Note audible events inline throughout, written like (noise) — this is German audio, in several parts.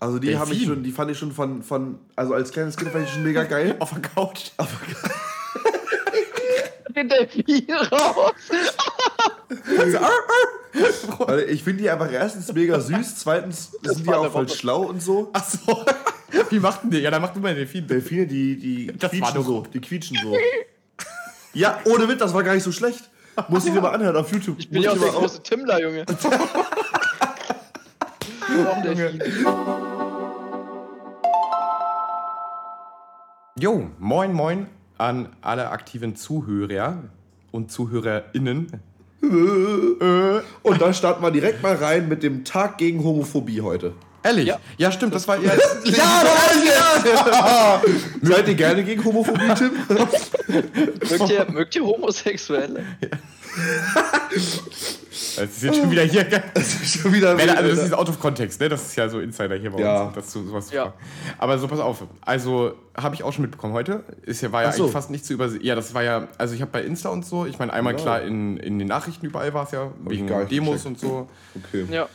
Also die habe ich schon, die fand ich schon von, von, also als kleines Kind fand ich schon mega geil. (laughs) Auf der Couch. Auf der Couch. (laughs) Den Delfin raus. (laughs) also, ich finde die einfach erstens mega süß, zweitens sind die auch voll schlau und so. Ach so. Wie macht denn der? Ja, dann macht du mal Delfin. Delfine, die, die das quietschen so. Die quietschen so. ja, ohne Witz, das war gar nicht so schlecht. Muss ich dir mal anhören auf YouTube. Ich bin ja auch der große Timmler, Junge. Jo, moin moin an alle aktiven Zuhörer und ZuhörerInnen. (laughs) Und da starten wir direkt mal rein mit dem Tag gegen Homophobie heute. Ehrlich? Ja, ja stimmt, das war ihr. ja, ja. Seid (laughs) ihr gerne gegen Homophobie, Tim? (laughs) mögt, ihr, mögt ihr Homosexuelle? Ja. (laughs) Das ist jetzt schon wieder hier. Das ist schon wieder. also das ist out of context, ne? Das ist ja so Insider hier bei ja. uns. Das so, sowas ja. Aber so, pass auf. Also, habe ich auch schon mitbekommen heute. Ist ja, war ja so. eigentlich fast nicht zu übersehen. Ja, das war ja. Also, ich habe bei Insta und so, ich meine, einmal ja. klar in, in den Nachrichten überall war es ja, hab wegen Demos und so. Okay. Ja.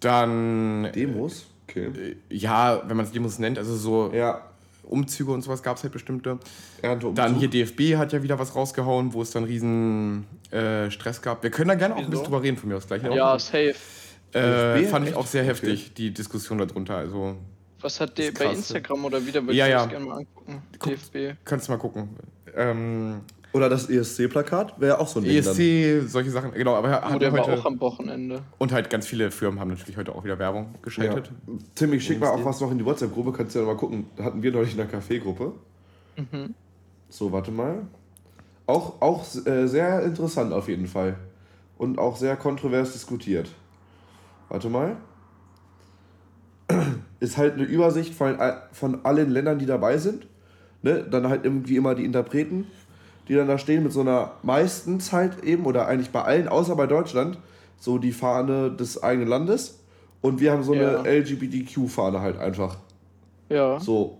Dann. Demos? Okay. Äh, ja, wenn man es Demos nennt, also so. Ja. Umzüge und sowas gab es halt bestimmte. Dann hier DFB hat ja wieder was rausgehauen, wo es dann riesen äh, Stress gab. Wir können da gerne auch ein bisschen drüber reden von mir aus gleich. Ja, auch. safe. Äh, fand ich auch sehr heftig, okay. die Diskussion darunter. Also, was hat der bei Instagram oder wieder? Würde ja, ich ja. gerne mal angucken. Guck, DFB. Kannst du mal gucken. Ähm, oder das ESC-Plakat wäre auch so ein Ding. ESC, dann. solche Sachen, genau. Aber oh, der heute, war auch am Wochenende. Und halt ganz viele Firmen haben natürlich heute auch wieder Werbung geschaltet. Ja. Tim, ich schick mal auch was noch in die WhatsApp-Gruppe, kannst du ja mal gucken. Hatten wir neulich in der Café-Gruppe. Mhm. So, warte mal. Auch, auch äh, sehr interessant auf jeden Fall. Und auch sehr kontrovers diskutiert. Warte mal. (clears throat) Ist halt eine Übersicht von, von allen Ländern, die dabei sind. Ne? Dann halt irgendwie immer die Interpreten die dann da stehen mit so einer meistens halt eben, oder eigentlich bei allen, außer bei Deutschland, so die Fahne des eigenen Landes. Und wir haben so ja. eine LGBTQ-Fahne halt einfach. Ja. So.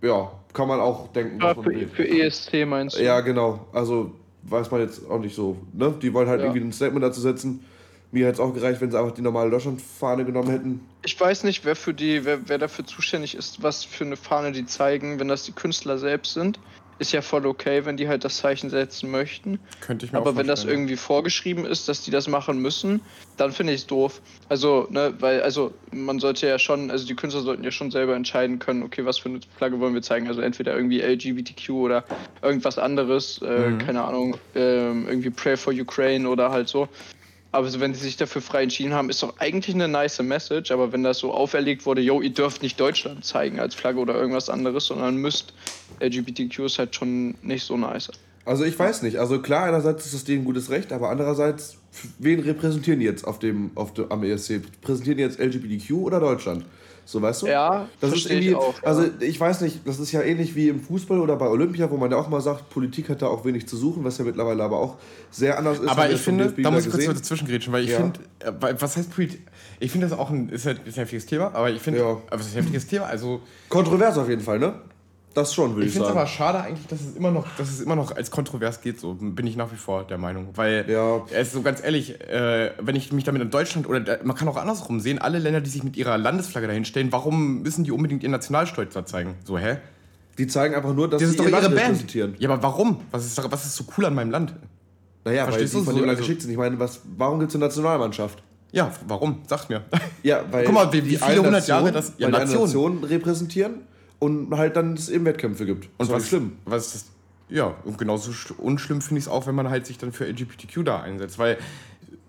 Ja, kann man auch denken. Ja, für, für ESC meinst du? Ja, genau. Also weiß man jetzt auch nicht so. Ne? Die wollen halt ja. irgendwie ein Statement dazu setzen. Mir hätte es auch gereicht, wenn sie einfach die normale Deutschlandfahne genommen hätten. Ich weiß nicht, wer für die, wer, wer dafür zuständig ist, was für eine Fahne die zeigen, wenn das die Künstler selbst sind ist ja voll okay, wenn die halt das Zeichen setzen möchten. Könnte ich mir Aber wenn das irgendwie vorgeschrieben ist, dass die das machen müssen, dann finde ich es doof. Also, ne, weil, also man sollte ja schon, also die Künstler sollten ja schon selber entscheiden können, okay, was für eine Flagge wollen wir zeigen. Also entweder irgendwie LGBTQ oder irgendwas anderes, äh, mhm. keine Ahnung, äh, irgendwie Pray for Ukraine oder halt so. Aber wenn sie sich dafür frei entschieden haben, ist doch eigentlich eine nice Message. Aber wenn das so auferlegt wurde, yo, ihr dürft nicht Deutschland zeigen als Flagge oder irgendwas anderes, sondern müsst LGBTQ ist halt schon nicht so nice. Also ich weiß nicht. Also klar, einerseits ist es denen ein gutes Recht, aber andererseits, wen repräsentieren die jetzt auf dem, auf dem, am ESC? Präsentieren die jetzt LGBTQ oder Deutschland? So, weißt du? Ja, das ist irgendwie, ich auch, ja. Also ich weiß nicht, das ist ja ähnlich wie im Fußball oder bei Olympia, wo man ja auch mal sagt, Politik hat da auch wenig zu suchen, was ja mittlerweile aber auch sehr anders ist. Aber ich finde, da muss ich kurz dazwischen grätschen, weil ich ja. finde, äh, was heißt Politik? Ich finde das auch ein, ist halt ein heftiges Thema, aber ich finde, ja. aber es ist ein heftiges Thema, also... Kontrovers auf jeden Fall, ne? Das schon, würde ich, ich sagen. Ich finde es aber schade eigentlich, dass es, immer noch, dass es immer noch als kontrovers geht. So bin ich nach wie vor der Meinung. Weil, ja. es ist so ganz ehrlich, äh, wenn ich mich damit in Deutschland, oder man kann auch andersrum sehen, alle Länder, die sich mit ihrer Landesflagge dahinstellen, warum müssen die unbedingt ihren Nationalstolz da zeigen? So, hä? Die zeigen einfach nur, dass das sie doch ihre Land Band. Ja, aber warum? Was ist, was ist so cool an meinem Land? Naja, Verstehst weil die von dem Land also, geschickt sind. Ich meine, was, warum gibt es eine Nationalmannschaft? Ja, warum? Sag's mir. Ja, weil (laughs) Guck mal, wie, wie viele hundert Jahre das ja, Nation. Nation repräsentieren und halt dann es eben Wettkämpfe gibt. Und was schlimm. Was ist ja, und genauso unschlimm finde ich es auch, wenn man halt sich dann für LGBTQ da einsetzt, weil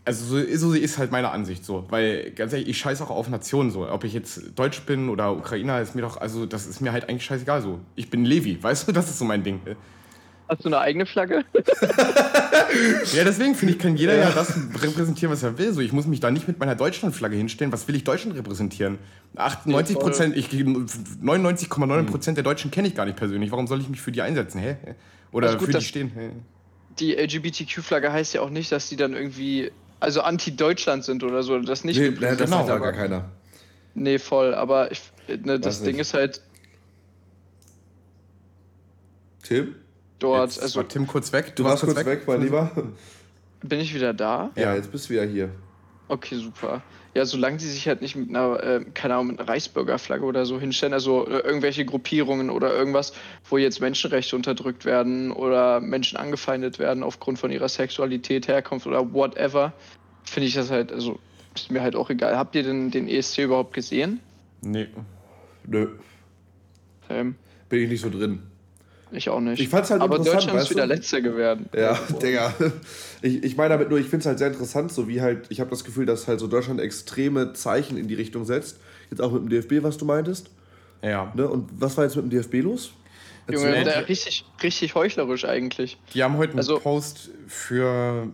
also so, so ist halt meine Ansicht so, weil ganz ehrlich, ich scheiße auch auf Nationen so, ob ich jetzt Deutsch bin oder Ukrainer, ist mir doch, also das ist mir halt eigentlich scheißegal so. Ich bin Levi, (laughs) weißt du, das ist so mein Ding. Hast du eine eigene Flagge? (laughs) ja, deswegen finde ich, kann jeder ja. ja. das repräsentieren, was er will. So, ich muss mich da nicht mit meiner Deutschlandflagge hinstellen. Was will ich Deutschland repräsentieren? 98 Prozent, 99,9 Prozent der Deutschen kenne ich gar nicht persönlich. Warum soll ich mich für die einsetzen? Hä? Oder also gut, für die stehen? Hä? Die LGBTQ-Flagge heißt ja auch nicht, dass die dann irgendwie, also anti-Deutschland sind oder so. Das nicht. Nee, das genau. sagt ja gar keiner. Nee, voll. Aber ich, ne, das Ding ist halt. Tim? Dort. Jetzt also, war Tim kurz weg. Du, du warst kurz weg, weg mein Lieber. Bin ich wieder da? Ja, jetzt bist du wieder hier. Okay, super. Ja, solange die sich halt nicht mit einer, äh, keine Ahnung, mit einer Reichsbürgerflagge oder so hinstellen, also äh, irgendwelche Gruppierungen oder irgendwas, wo jetzt Menschenrechte unterdrückt werden oder Menschen angefeindet werden aufgrund von ihrer Sexualität, Herkunft oder whatever, finde ich das halt, also ist mir halt auch egal. Habt ihr denn den ESC überhaupt gesehen? Nee. Nö. Ähm. Bin ich nicht so drin. Ich auch nicht. Ich fand's halt Aber Deutschland ist wieder Letzter geworden. Ja, (laughs) Digga. Ich, ich meine damit nur, ich finde es halt sehr interessant, so wie halt, ich habe das Gefühl, dass halt so Deutschland extreme Zeichen in die Richtung setzt. Jetzt auch mit dem DFB, was du meintest. Ja. Ne? Und was war jetzt mit dem DFB los? Junge, der richtig, richtig heuchlerisch eigentlich. Die haben heute einen also, Post für,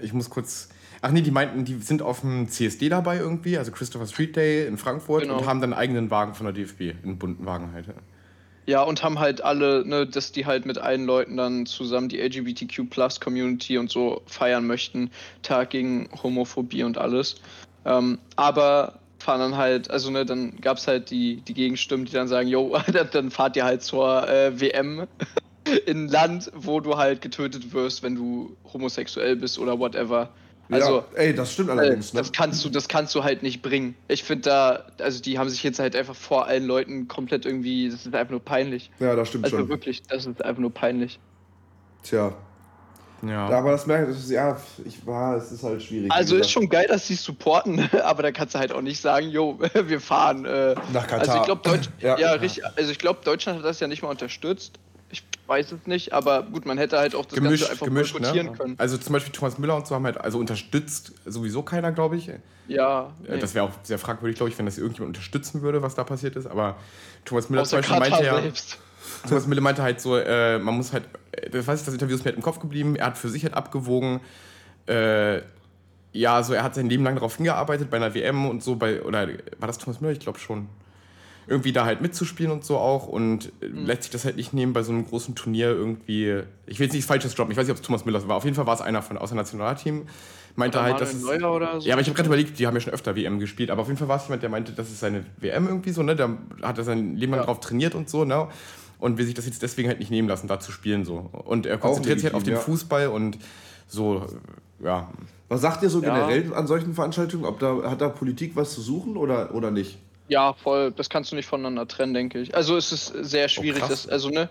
ich muss kurz, ach nee, die meinten, die sind auf dem CSD dabei irgendwie, also Christopher Street Day in Frankfurt genau. und haben dann einen eigenen Wagen von der DFB, einen bunten Wagen halt. Ja, und haben halt alle, ne, dass die halt mit allen Leuten dann zusammen die LGBTQ Plus Community und so feiern möchten, Tag gegen Homophobie und alles. Ähm, aber fahren dann halt, also ne, dann gab es halt die, die Gegenstimmen, die dann sagen, yo, (laughs) dann fahrt ihr halt zur äh, WM (laughs) in ein Land, wo du halt getötet wirst, wenn du homosexuell bist oder whatever. Also, ja, ey, das stimmt allerdings. Äh, das, ne? kannst du, das kannst du halt nicht bringen. Ich finde da, also die haben sich jetzt halt einfach vor allen Leuten komplett irgendwie, das ist einfach nur peinlich. Ja, das stimmt also schon. Also wirklich, das ist einfach nur peinlich. Tja. Ja. Aber das merkt, das ist, ja, ich war, es ist halt schwierig. Also ist schon geil, dass sie supporten, (laughs) aber da kannst du halt auch nicht sagen, jo, (laughs) wir fahren. Äh, Nach Katar. Also ich glaube, Deutsch, ja, ja, richtig, also ich glaube, Deutschland hat das ja nicht mal unterstützt weiß es nicht, aber gut, man hätte halt auch das gemischt, Ganze einfach gemischt, ne? können. Also zum Beispiel Thomas Müller und so haben halt also unterstützt sowieso keiner, glaube ich. Ja. Nee. Das wäre auch sehr fragwürdig, glaube ich, wenn das irgendjemand unterstützen würde, was da passiert ist. Aber Thomas Müller zum Beispiel meinte ja. (laughs) Thomas Müller meinte halt so, äh, man muss halt, das weiß ich, das Interview ist mir halt im Kopf geblieben, er hat für sich halt abgewogen, äh, ja, so er hat sein Leben lang darauf hingearbeitet bei einer WM und so, bei, oder war das Thomas Müller? Ich glaube schon irgendwie da halt mitzuspielen und so auch und mhm. lässt sich das halt nicht nehmen bei so einem großen Turnier irgendwie. Ich will jetzt nicht falsches droppen, ich weiß nicht, ob es Thomas Müller war. Auf jeden Fall war es einer von aus dem Nationalteam. Meinte oder halt, dass es, so. Ja, aber ich habe gerade überlegt, die haben ja schon öfter WM gespielt, aber auf jeden Fall war es jemand, der meinte, das ist seine WM irgendwie so, ne? Da hat er sein Leben lang ja. drauf trainiert und so, ne? Und will sich das jetzt deswegen halt nicht nehmen lassen, da zu spielen so. Und er konzentriert sich halt auf den ja. Fußball und so, ja. Was sagt ihr so generell an solchen Veranstaltungen? Ob da hat da Politik was zu suchen oder, oder nicht? Ja, voll. Das kannst du nicht voneinander trennen, denke ich. Also es ist sehr oh, schwierig. Oh, das, also ne,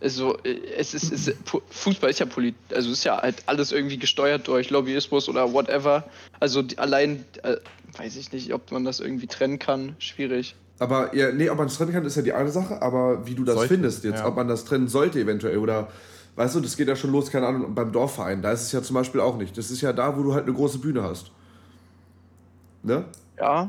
also es ist, es ist, Fußball ist ja polit, also ist ja halt alles irgendwie gesteuert durch Lobbyismus oder whatever. Also die, allein äh, weiß ich nicht, ob man das irgendwie trennen kann. Schwierig. Aber ja, nee, ob man es trennen kann, ist ja die eine Sache. Aber wie du das sollte, findest jetzt, ja. ob man das trennen sollte eventuell oder weißt du, das geht ja schon los, keine Ahnung, beim Dorfverein. Da ist es ja zum Beispiel auch nicht. Das ist ja da, wo du halt eine große Bühne hast. Ne? Ja.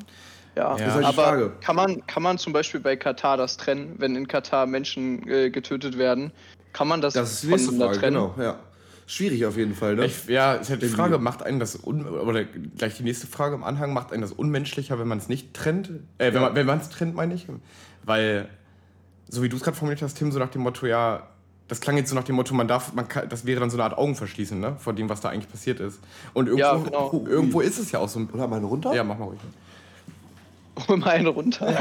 Ja, ja. Halt aber Frage. Kann, man, kann man zum Beispiel bei Katar das trennen, wenn in Katar Menschen äh, getötet werden? Kann man das, das ist die nächste Frage, trennen? Genau, ja. Schwierig auf jeden Fall, ne? Ich, ja, ist halt die Frage, macht einen das, un oder gleich die nächste Frage im Anhang, macht einen das unmenschlicher, wenn man es nicht trennt? Äh, wenn ja. man es trennt, meine ich. Weil, so wie du es gerade formuliert hast, Tim, so nach dem Motto, ja, das klang jetzt so nach dem Motto, man darf, man kann, das wäre dann so eine Art Augenverschließen, ne? Vor dem, was da eigentlich passiert ist. Und irgendwo, ja, genau. irgendwo ist es ja auch so. Oder mal runter? Ja, mach mal ruhig. Hol mal einen runter. (laughs)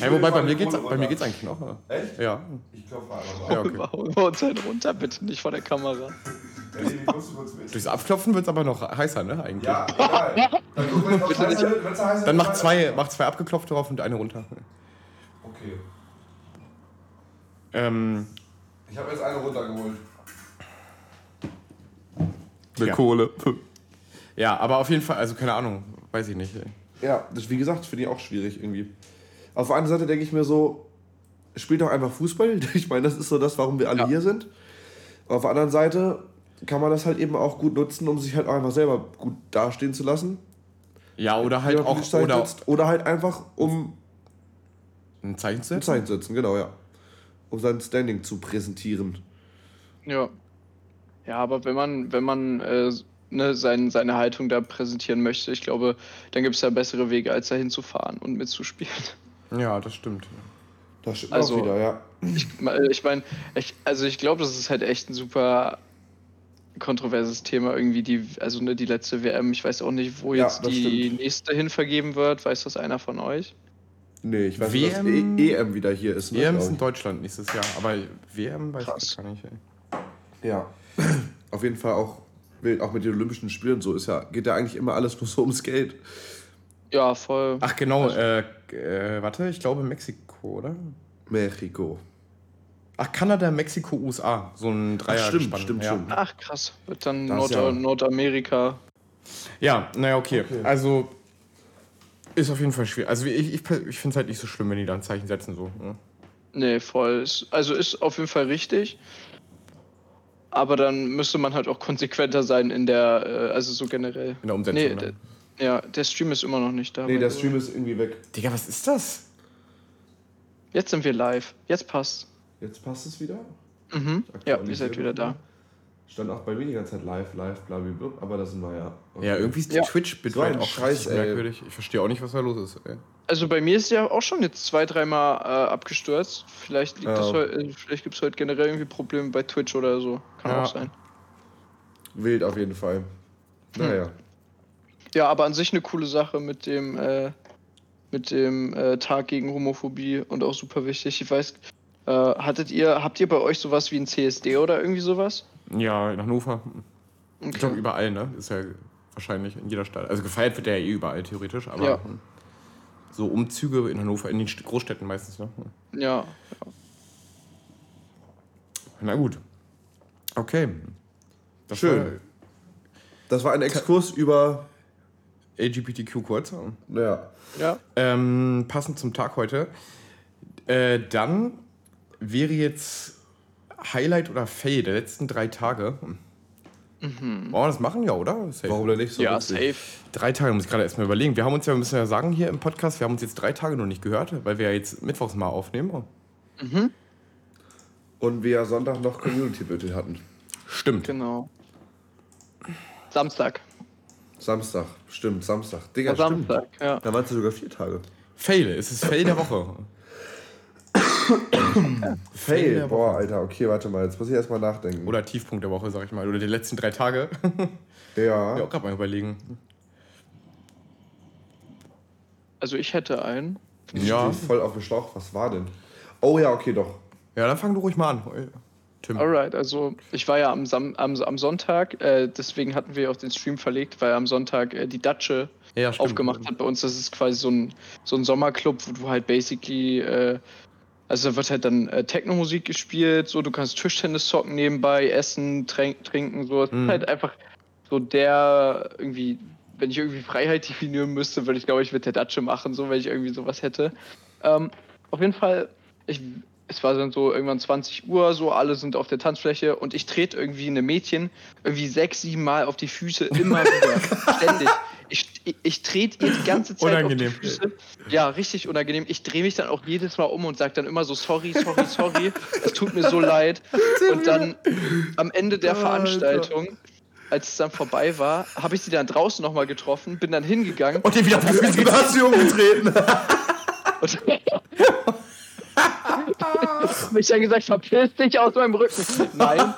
hey, wobei, bei mir geht's, bei mir geht's eigentlich noch. Echt? Ja. Ich klopfe einfach ja, okay. Hol mal uns einen runter, bitte, nicht vor der Kamera. Durchs Abklopfen wird es aber noch heißer, ne? Eigentlich. Ja, egal. (laughs) Dann, Dann mach zwei, mach zwei abgeklopft drauf und eine runter. Okay. Ähm, ich habe jetzt eine runtergeholt. Mit ja. Kohle. (laughs) Ja, aber auf jeden Fall, also keine Ahnung, weiß ich nicht. Ey. Ja, das, wie gesagt, finde ich auch schwierig irgendwie. Auf der einen Seite denke ich mir so, spielt doch einfach Fußball. (laughs) Ich meine, das ist so das, warum wir alle ja. hier sind. Auf der anderen Seite kann man das halt eben auch gut nutzen, um sich halt auch einfach selber gut dastehen zu lassen. Ja, oder halt auch. Oder, oder halt einfach, um. Ein Zeichen zu setzen? Ein Zeichen zu setzen, genau, ja. Um sein Standing zu präsentieren. Ja. Ja, aber wenn man, wenn man äh, ne, sein, seine Haltung da präsentieren möchte. Ich glaube, dann gibt es da bessere Wege, als da hinzufahren und mitzuspielen. Ja, das stimmt. Das stimmt also, auch wieder, ja. Ich, ich meine, ich, also ich glaube, das ist halt echt ein super kontroverses Thema irgendwie die also ne die letzte WM ich weiß auch nicht wo jetzt ja, die stimmt. nächste hin vergeben wird weiß das einer von euch nee ich weiß WM, nicht dass e EM wieder hier ist ne, EM ist in Deutschland nächstes Jahr aber WM weiß Krass. ich gar nicht ey. ja (clears throat) auf jeden Fall auch Auch mit den Olympischen Spielen so ist ja, geht ja eigentlich immer alles (laughs) nur so ums Geld. Ja, voll. Ach genau, also, äh, äh, warte, ich glaube Mexiko, oder? Mexiko. Ach, Kanada, Mexiko, USA. So ein Dreier. Ach, stimmt, stimmt, ja. stimmt. Ach, krass. Wird dann Nord ja. Nordamerika. Ja, naja, okay. okay. Also, ist auf jeden Fall schwierig. Also, ich, ich, ich finde es halt nicht so schlimm, wenn die da ein Zeichen setzen, so. Ne? Nee, voll. Also, ist auf jeden Fall richtig. Aber dann müsste man halt auch konsequenter sein in der, äh, also so generell. In der Umsetzung. Nee, ne? der, ja, der Stream ist immer noch nicht da. Nee, der Stream ist irgendwie weg. Digga, was ist das? Jetzt sind wir live. Jetzt passt. Jetzt passt es wieder? Mhm. Ja, ihr seid wieder da. Stand auch bei mir die ganze Zeit live, live, bla, bla, bla aber das sind wir ja. Okay. Ja, irgendwie ist die ja. Twitch-Bitrate so auch scheiß, merkwürdig. Ich verstehe auch nicht, was da los ist. Ey. Also bei mir ist ja auch schon jetzt zwei, dreimal äh, abgestürzt. Vielleicht, liegt ja. das äh, vielleicht gibt es heute generell irgendwie Probleme bei Twitch oder so. Kann ja. auch sein. Wild auf jeden Fall. Naja. Hm. Ja, aber an sich eine coole Sache mit dem, äh, mit dem äh, Tag gegen Homophobie und auch super wichtig. Ich weiß, äh, hattet ihr, habt ihr bei euch sowas wie ein CSD oder irgendwie sowas? Ja, in Hannover. Okay. Ich glaube überall, ne? Ist ja wahrscheinlich in jeder Stadt. Also gefeiert wird der ja eh überall theoretisch, aber ja. So Umzüge in Hannover, in den Großstädten meistens, ne? Ja. ja. Na gut. Okay. Das Schön. War, das war ein Exkurs über LGBTQ kurz. Ja. ja. Ähm, passend zum Tag heute. Äh, dann wäre jetzt Highlight oder Fail der letzten drei Tage. Mhm. Wollen wir das machen, ja, oder? Safe. Warum denn nicht so? Ja, richtig? safe. Drei Tage, muss ich gerade erstmal überlegen. Wir haben uns ja, müssen ja sagen hier im Podcast, wir haben uns jetzt drei Tage noch nicht gehört, weil wir ja jetzt mittwochs mal aufnehmen. Mhm. Und wir ja Sonntag noch Community-Büttel hatten. Stimmt. Genau. Samstag. Samstag, stimmt, Samstag. Digga, Samstag, stimmt. ja. Da waren es sogar vier Tage. Fail, es ist Fail der Woche. (coughs) Fail. Boah, Alter, okay, warte mal, jetzt muss ich erstmal nachdenken. Oder Tiefpunkt der Woche, sag ich mal. Oder die letzten drei Tage. (laughs) ja. Ja, auch gerade mal überlegen. Also ich hätte einen. Ich ja. voll auf dem Schlauch. Was war denn? Oh ja, okay, doch. Ja, dann fang du ruhig mal an. Tim. Alright, also ich war ja am, Sam am, am Sonntag, äh, deswegen hatten wir auch den Stream verlegt, weil am Sonntag äh, die Datsche ja, aufgemacht hat bei uns. Das ist quasi so ein, so ein Sommerclub, wo du halt basically äh, also da wird halt dann äh, Techno-Musik gespielt, so du kannst Tischtennis zocken nebenbei, essen, trink, trinken, so. Es mhm. ist halt einfach so der irgendwie, wenn ich irgendwie Freiheit (laughs) definieren müsste, würde ich glaube ich mit der Datsche machen, so wenn ich irgendwie sowas hätte. Ähm, auf jeden Fall, ich, es war dann so irgendwann 20 Uhr, so alle sind auf der Tanzfläche und ich trete irgendwie eine Mädchen irgendwie sechs, sieben Mal auf die Füße immer (laughs) wieder, ständig. Ich, trete ihr die ganze Zeit unangenehm. auf die Füße. Ja, richtig unangenehm. Ich drehe mich dann auch jedes Mal um und sage dann immer so sorry, sorry, sorry. es tut mir so leid. Und dann am Ende der Veranstaltung als es dann vorbei war, habe ich sie dann draußen nochmal getroffen, bin dann hingegangen. Und die wieder auf die du umgetreten. (laughs) und habe ich dann gesagt, verpiss dich aus meinem Rücken. Nein.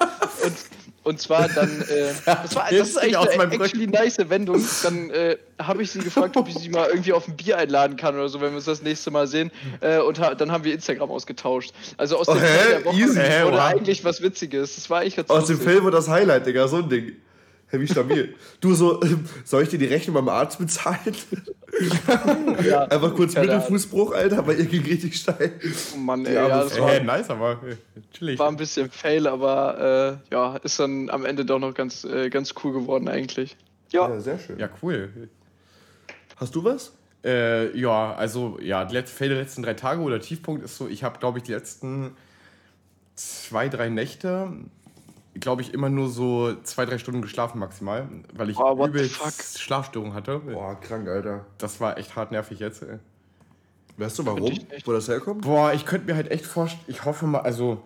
Und zwar dann, äh, (laughs) das, war, das ist eigentlich eine actually nice Wendung. Dann äh, habe ich sie gefragt, ob ich sie mal irgendwie auf ein Bier einladen kann oder so, wenn wir uns das nächste Mal sehen. Äh, und ha dann haben wir Instagram ausgetauscht. Also aus oh, dem Fail der Woche Easy. wurde wow. eigentlich was Witziges. Das war eigentlich ganz Aus dem Fail wurde das Highlight, Digga, so ein Ding. Hey, wie stabil. du so, soll ich dir die Rechnung beim Arzt bezahlen? ja, Einfach kurz Mittelfußbruch, Alter, weil ihr ging richtig steil. Oh Mann, ey, ja, das war, hey, nice, aber chillig. War ein bisschen fail, aber äh, ja, ist dann am Ende doch noch ganz, äh, ganz cool geworden eigentlich. Ja. ja, sehr schön. Ja, cool. Hast du was? Äh, ja, also, ja, die Fail der letzten drei Tage oder Tiefpunkt ist so, ich habe, glaube ich, die letzten zwei, drei Nächte glaube ich, immer nur so zwei, drei Stunden geschlafen maximal, weil ich oh, übelst Schlafstörungen hatte. Boah, krank, Alter. Das war echt hart nervig jetzt. Ey. Weißt du warum? Wo das herkommt? Boah, ich könnte mir halt echt vorstellen, ich hoffe mal, also,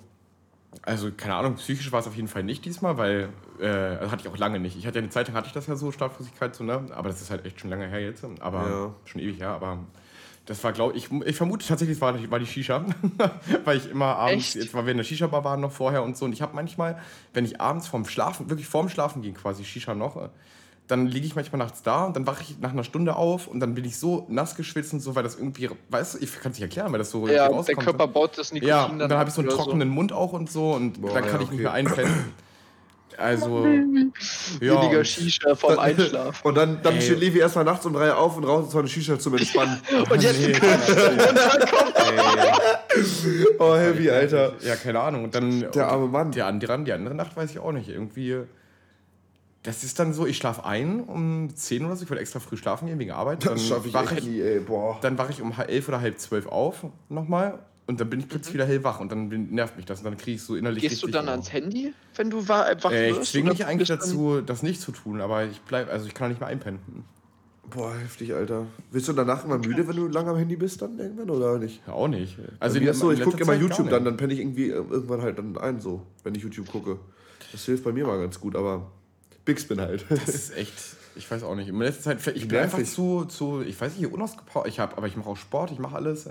also keine Ahnung, psychisch war es auf jeden Fall nicht diesmal, weil, äh, also hatte ich auch lange nicht. Ich hatte ja eine Zeit lang hatte ich das ja so, Schlaflosigkeit, so, ne? Aber das ist halt echt schon lange her jetzt, aber ja. schon ewig her, aber das war, glaube ich, ich vermute tatsächlich, es war, war die Shisha. (laughs) Weil ich immer abends, Echt? jetzt weil wir in der Shisha-Bar waren noch vorher und so. Und ich habe manchmal, wenn ich abends vorm Schlafen, wirklich vorm Schlafen ging, quasi Shisha noch, dann liege ich manchmal nachts da und dann wache ich nach einer Stunde auf und dann bin ich so nass geschwitzt und so, weil das irgendwie, weißt du, ich kann es nicht erklären, weil das so ja, rauskommt. der Körper baut das Nikotin Ja, und dann, dann habe ich so einen trockenen so. Mund auch und so und Boah, dann kann ja, ich nicht mehr einpennen. Also, ja. Weniger Shisha vom Einschlafen. Und dann, dann steht Levi erstmal nachts um drei auf und raucht so eine Shisha zum Entspannen. (laughs) und jetzt nee. Oh, heavy, Alter. Ja, keine Ahnung. Und dann. Der arme Mann. Die andere, die andere Nacht weiß ich auch nicht. Irgendwie. Das ist dann so, ich schlafe ein um 10 oder so, ich wollte extra früh schlafen gehen wegen Arbeit. Dann schaffe ich echt nie, ey, boah. Dann wache ich um 11 oder halb 12 auf nochmal und dann bin ich plötzlich mhm. wieder hellwach und dann nervt mich das und dann kriege ich so innerlich. Gehst du dann ans Handy, wenn du wach äh, Ich zwinge mich eigentlich dazu, das nicht zu tun, aber ich bleib, also ich kann nicht mehr einpennen. Boah, heftig, Alter. Bist du danach immer müde, wenn du lange am Handy bist, dann irgendwann oder nicht? Ja, auch nicht. Also ist so, ich gucke immer YouTube dann, dann penne ich irgendwie irgendwann halt dann ein, so, wenn ich YouTube gucke. Das hilft bei mir mal ganz gut, aber Bigspin halt. Das ist echt, ich weiß auch nicht. In letzter Zeit, ich bin einfach zu, zu, ich weiß nicht, unausgepowert. Ich habe, aber ich mache auch Sport, ich mache alles.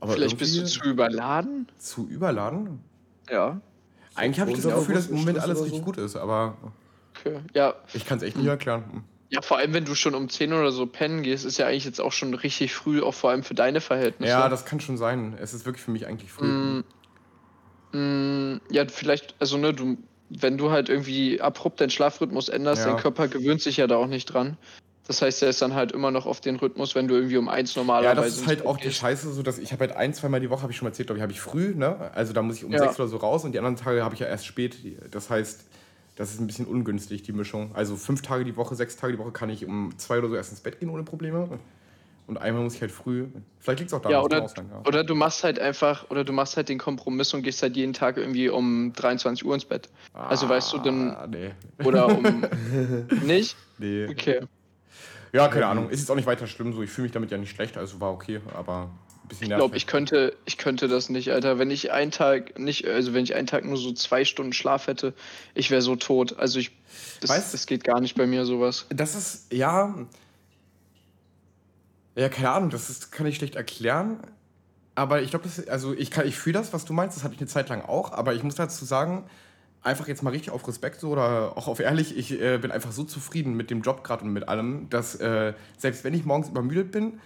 Aber Vielleicht bist du zu überladen? Zu überladen? Ja. Eigentlich habe ich das Gefühl, dass im Moment alles richtig so? gut ist, aber okay. ja. ich kann es echt nicht erklären. Ja, vor allem, wenn du schon um 10 oder so pennen gehst, ist ja eigentlich jetzt auch schon richtig früh, auch vor allem für deine Verhältnisse. Ja, das kann schon sein. Es ist wirklich für mich eigentlich früh. Mm, mm, ja, vielleicht, also ne, du, wenn du halt irgendwie abrupt deinen Schlafrhythmus änderst, ja. dein Körper gewöhnt sich ja da auch nicht dran. Das heißt, er ist dann halt immer noch auf den Rhythmus, wenn du irgendwie um eins normalerweise. Ja, das ist halt auch die Scheiße, so dass ich habe halt ein, zweimal die Woche, habe ich schon mal erzählt, glaube ich, habe ich früh, ne? Also da muss ich um ja. sechs oder so raus und die anderen Tage habe ich ja erst spät. Das heißt, das ist ein bisschen ungünstig, die Mischung. Also fünf Tage die Woche, sechs Tage die Woche kann ich um zwei oder so erst ins Bett gehen ohne Probleme. Und einmal muss ich halt früh. Vielleicht liegt es auch daran, ja, oder, Ausland, ja. oder du machst halt einfach, oder du machst halt den Kompromiss und gehst halt jeden Tag irgendwie um 23 Uhr ins Bett. Ah, also weißt du dann. Nee. Oder um. (laughs) nicht? Nee. Okay. Ja, keine Ahnung. Ist jetzt auch nicht weiter schlimm so. Ich fühle mich damit ja nicht schlecht, also war okay, aber ein bisschen Ich glaube, ich könnte, ich könnte das nicht, Alter. Wenn ich einen Tag nicht, also wenn ich einen Tag nur so zwei Stunden Schlaf hätte, ich wäre so tot. Also ich. Das, weißt, das geht gar nicht bei mir, sowas. Das ist, ja. Ja, keine Ahnung, das ist, kann ich schlecht erklären. Aber ich glaube, also ich, ich fühle das, was du meinst, das hatte ich eine Zeit lang auch, aber ich muss dazu sagen, einfach jetzt mal richtig auf Respekt so oder auch auf ehrlich, ich äh, bin einfach so zufrieden mit dem Job gerade und mit allem, dass äh, selbst wenn ich morgens übermüdet bin,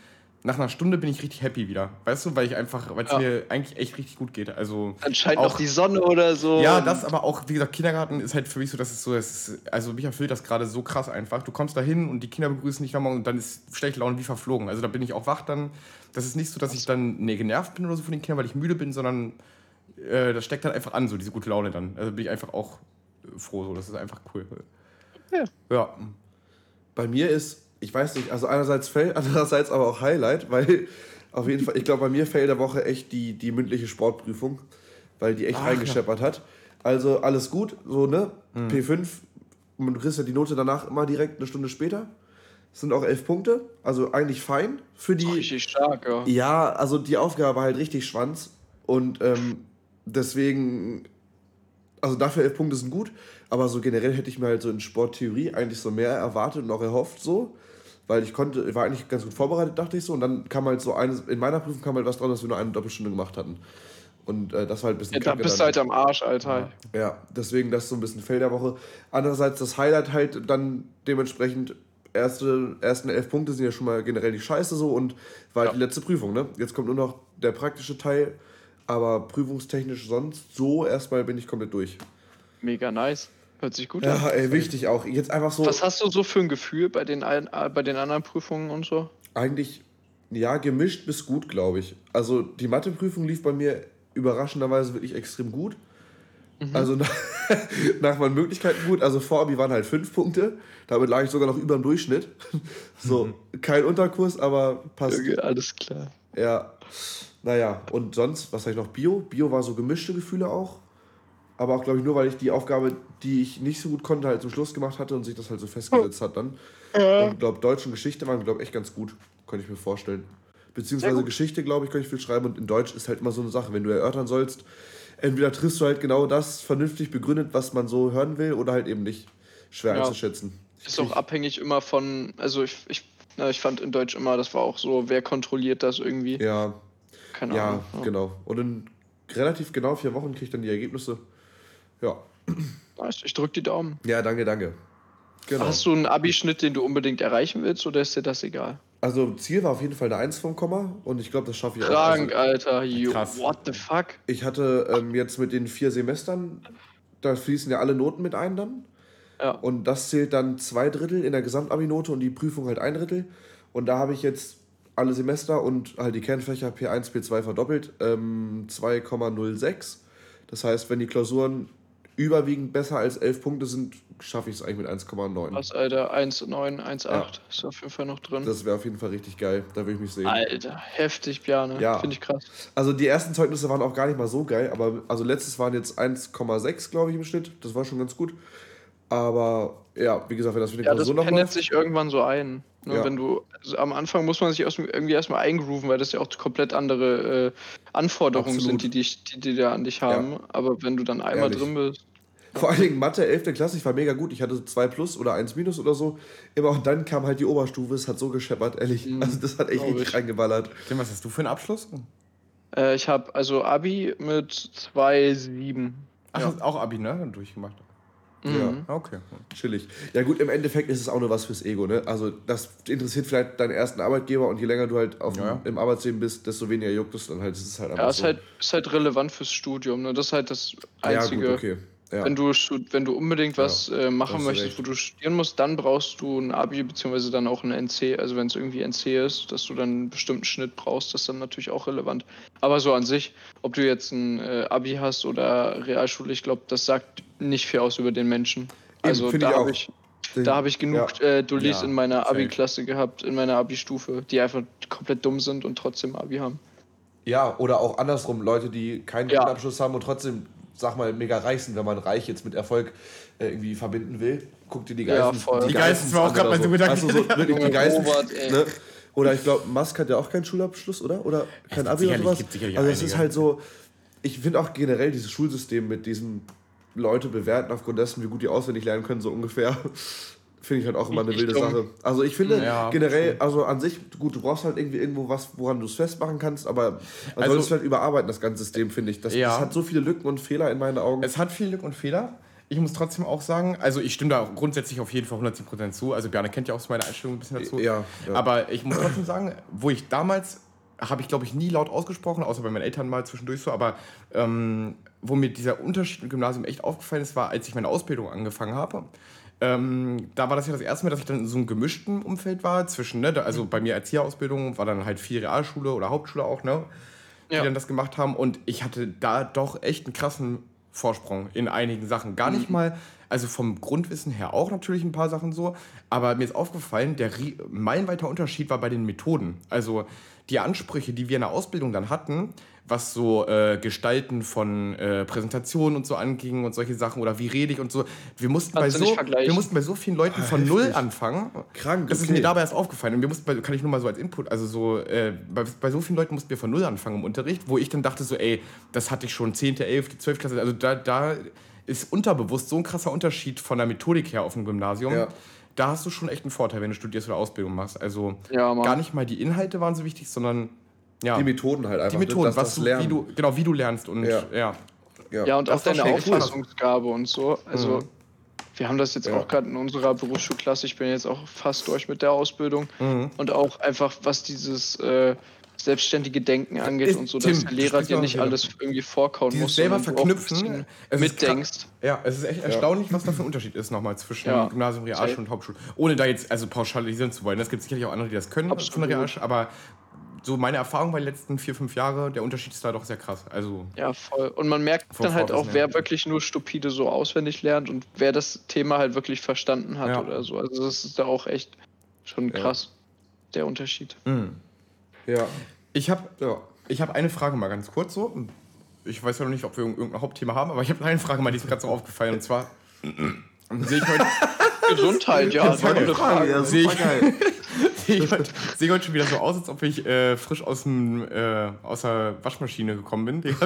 nach einer Stunde bin ich richtig happy wieder. Weißt du, weil ich einfach, weil es ja. mir eigentlich echt richtig gut geht. Also Anscheinend auch die Sonne oder so. Ja, das aber auch, wie gesagt, Kindergarten ist halt für mich so, dass es so ist, also mich erfüllt das gerade so krass einfach. Du kommst da hin und die Kinder begrüßen dich nochmal und dann ist schlechte Laune wie verflogen. Also da bin ich auch wach dann. Das ist nicht so, dass ich dann nee, genervt bin oder so von den Kindern, weil ich müde bin, sondern äh, das steckt halt einfach an, so diese gute Laune dann. Also bin ich einfach auch äh, froh, so. Das ist einfach cool. Ja. ja. Bei mir ist, ich weiß nicht, also einerseits Fail, (laughs) andererseits aber auch Highlight, weil auf jeden Fall, ich glaube, bei mir Fail der Woche echt die, die mündliche Sportprüfung, weil die echt Ach, reingescheppert ja. hat. Also alles gut, so, ne? Mhm. P5, und du kriegst ja die Note danach immer direkt eine Stunde später. Das sind auch elf Punkte, also eigentlich fein für die. Richtig stark, ja. Ja, also die Aufgabe war halt richtig Schwanz. Und ähm, deswegen, also dafür elf Punkte sind gut, aber so generell hätte ich mir halt so in Sporttheorie eigentlich so mehr erwartet und auch erhofft so, weil ich konnte, war eigentlich ganz gut vorbereitet, dachte ich so, und dann kam halt so eines, in meiner Prüfung kam halt was dran, dass wir nur eine Doppelstunde gemacht hatten. Und äh, das war halt ein bisschen ja, Da bist du halt am Arsch, Alter. Ja, deswegen das ist so ein bisschen Fail der Woche. Andererseits das Highlight halt dann dementsprechend erste, ersten elf Punkte sind ja schon mal generell die Scheiße so und war halt ja. die letzte Prüfung, ne? Jetzt kommt nur noch der praktische Teil aber prüfungstechnisch sonst so erstmal bin ich komplett durch. Mega nice. Hört sich gut ja, an. Ja, ey, wichtig auch. Jetzt einfach so. Was hast du so für ein Gefühl bei den, äh, bei den anderen Prüfungen und so? Eigentlich, ja, gemischt bis gut, glaube ich. Also die Matheprüfung lief bei mir überraschenderweise wirklich extrem gut. Mhm. Also nach, (laughs) nach meinen Möglichkeiten gut. Also vor Abi waren halt fünf Punkte. Damit lag ich sogar noch über dem Durchschnitt. (laughs) So, mhm. kein Unterkurs, aber passt. Okay, alles klar. Ja. Naja, und sonst, was sag ich noch? Bio? Bio war so gemischte Gefühle auch. Aber auch, glaube ich, nur, weil ich die Aufgabe, die ich nicht so gut konnte, halt zum Schluss gemacht hatte und sich das halt so festgesetzt hat dann. Ja. Ich glaube, Deutsch und Geschichte waren, glaube ich, echt ganz gut. Könnte ich mir vorstellen. Beziehungsweise Geschichte, glaube ich, kann ich viel schreiben. Und in Deutsch ist halt immer so eine Sache, wenn du erörtern sollst, entweder triffst du halt genau das vernünftig begründet, was man so hören will, oder halt eben nicht. Schwer ja. einzuschätzen. Ist auch abhängig immer von, also ich, ich, na, ich fand in Deutsch immer, das war auch so, wer kontrolliert das irgendwie. Ja, keine ja, Ahnung. Ja, genau. Und in relativ genau vier Wochen kriege ich dann die Ergebnisse. Ja. Ich drücke die Daumen. Ja, danke, danke. Genau. Hast du einen Abischnitt, den du unbedingt erreichen willst, oder ist dir das egal? Also Ziel war auf jeden Fall eine 1 vom Komma und ich glaube, das schaffe ich Krank, auch. Krank, also, Alter. You, what the fuck? Ich hatte ähm, jetzt mit den vier Semestern da fließen ja alle Noten mit ein dann. Ja. Und das zählt dann zwei Drittel in der Gesamtabinote und die Prüfung halt ein Drittel. Und da habe ich jetzt alle Semester und halt die Kernfächer P1, P2 verdoppelt, ähm, 2,06. Das heißt, wenn die Klausuren überwiegend besser als 11 Punkte sind, schaffe ich es eigentlich mit 1,9. Was, Alter? 1,9, 1,8 ja. ist auf jeden Fall noch drin. Das wäre auf jeden Fall richtig geil. Da würde ich mich sehen. Alter, heftig, Björn. Ja. Finde ich krass. Also die ersten Zeugnisse waren auch gar nicht mal so geil, aber also letztes waren jetzt 1,6, glaube ich, im Schnitt. Das war schon ganz gut. Aber ja, wie gesagt, wenn das für die ja, Klausur noch pendelt sich irgendwann so ein. Ne? Ja. Wenn du also am Anfang muss man sich irgendwie erstmal eingrooven, weil das ja auch komplett andere äh, Anforderungen Absolut. sind, die, die, die, die da an dich haben. Ja. Aber wenn du dann einmal Ehrlich. drin bist. Vor allen Dingen Mathe, 11. Klasse, ich war mega gut. Ich hatte 2 plus oder 1 minus oder so. Immer und dann kam halt die Oberstufe, es hat so gescheppert, ehrlich. Mhm. Also das hat echt richtig reingeballert. Tim, was hast du für einen Abschluss? Äh, ich habe also Abi mit 2,7. Ach, ja. auch Abi, ne? Durchgemacht. Mhm. Ja, okay. Chillig. Ja, gut, im Endeffekt ist es auch nur was fürs Ego, ne? Also, das interessiert vielleicht deinen ersten Arbeitgeber und je länger du halt auf ja. im Arbeitsleben bist, desto weniger juckt es dann halt. Es ist halt einfach ja, ist, so. halt, ist halt relevant fürs Studium, ne? Das ist halt das Einzige. Ja, gut, okay. Ja. Wenn, du, wenn du unbedingt was ja, äh, machen möchtest, recht. wo du studieren musst, dann brauchst du ein Abi beziehungsweise dann auch ein NC. Also wenn es irgendwie NC ist, dass du dann einen bestimmten Schnitt brauchst, das ist dann natürlich auch relevant. Aber so an sich, ob du jetzt ein äh, Abi hast oder Realschule, ich glaube, das sagt nicht viel aus über den Menschen. Also Eben, da habe ich, da habe ich genug ja. äh, Dullis in meiner Abi-Klasse gehabt, in meiner Abi-Stufe, die einfach komplett dumm sind und trotzdem Abi haben. Ja, oder auch andersrum, Leute, die keinen ja. Abschluss haben und trotzdem sag mal, mega reich sind, wenn man reich jetzt mit Erfolg äh, irgendwie verbinden will. Guck dir die Geißen. Ja. Die, die Geißen war auch gerade mein so Gedanke. Also so, wirklich die Geißen. ne? Oder ich glaube, Musk hat ja auch keinen Schulabschluss, oder? Oder kein Abi oder sowas. Also es ist halt so, ich finde auch generell dieses Schulsystem mit diesen Leute bewerten aufgrund dessen, wie gut die auswendig lernen können, so ungefähr. Finde ich halt auch immer eine wilde Sache. Also ich finde ja, generell, also an sich, gut, du brauchst halt irgendwie irgendwo was, woran du es festmachen kannst, aber man also, soll es halt überarbeiten, das ganze System, finde ich. Das, ja. das hat so viele Lücken und Fehler in meinen Augen. Es hat viele Lücken und Fehler. Ich muss trotzdem auch sagen, also ich stimme da grundsätzlich auf jeden Fall 110% zu. Also Bjarne kennt ja auch meine Einstellung ein bisschen dazu. Ja, ja. Aber ich muss trotzdem sagen, wo ich damals, habe ich glaube ich nie laut ausgesprochen, außer bei meinen Eltern mal zwischendurch so, aber ähm, wo mir dieser Unterschied im Gymnasium echt aufgefallen ist, war, als ich meine Ausbildung angefangen habe. Ähm, da war das ja das erste Mal, dass ich dann in so einem gemischten Umfeld war, zwischen, ne, also bei mir Erzieherausbildung war dann halt viel Realschule oder Hauptschule auch, ne, die ja. dann das gemacht haben und ich hatte da doch echt einen krassen Vorsprung in einigen Sachen. Gar nicht mhm. mal, also vom Grundwissen her auch natürlich ein paar Sachen so, aber mir ist aufgefallen, der meilenweiter Unterschied war bei den Methoden. Also die Ansprüche, die wir in der Ausbildung dann hatten, was so äh, Gestalten von äh, Präsentationen und so anging und solche Sachen oder wie rede ich und so. Wir mussten, bei so, wir mussten bei so vielen Leuten von Heftig. null anfangen. Krank. Das okay. ist mir dabei erst aufgefallen. Und wir mussten, bei, kann ich nur mal so als Input, also so, äh, bei, bei, so vielen Leuten mussten wir von null anfangen im Unterricht, wo ich dann dachte so, ey, das hatte ich schon 10., 11., 12. Klasse. Also da, da ist unterbewusst so ein krasser Unterschied von der Methodik her auf dem Gymnasium. Ja da hast du schon echt einen Vorteil, wenn du studierst oder Ausbildung machst. Also ja, gar nicht mal die Inhalte waren so wichtig, sondern ja. Die Methoden halt einfach. Die Methoden, das, was das du, wie du, genau, wie du lernst und ja. Ja, ja. ja und auch deine Auffassungsgabe und so. Also mhm. wir haben das jetzt auch gerade in unserer Berufsschulklasse, ich bin jetzt auch fast durch mit der Ausbildung mhm. und auch einfach, was dieses äh, selbstständige Denken angeht ist, und so, dass der Lehrer dir nicht alles irgendwie vorkauen Dieses muss. selber verknüpfen, mitdenkst. ja, es ist echt erstaunlich, was da für ein Unterschied ist nochmal zwischen ja. Gymnasium, Realschule und Hauptschule. Ohne da jetzt also pauschalisieren zu wollen. Es gibt sicherlich auch andere, die das können Absolut. von Realschule, aber so meine Erfahrung bei den letzten vier, fünf Jahren, der Unterschied ist da doch sehr krass. Also ja, voll. Und man merkt dann halt auch, wer wirklich nur stupide so auswendig lernt und wer das Thema halt wirklich verstanden hat ja. oder so. Also das ist da auch echt schon krass, ja. der Unterschied. Mhm. Ja. Ich habe ja. hab eine Frage mal ganz kurz so. Ich weiß ja noch nicht, ob wir irgendein Hauptthema haben, aber ich habe eine Frage mal, die ist gerade so aufgefallen. Und zwar (laughs) sehe ich heute. Gesundheit, ja. Das war eine Frage. Ja, sehe ich, ich heute schon wieder so aus, als ob ich äh, frisch aus, dem, äh, aus der Waschmaschine gekommen bin.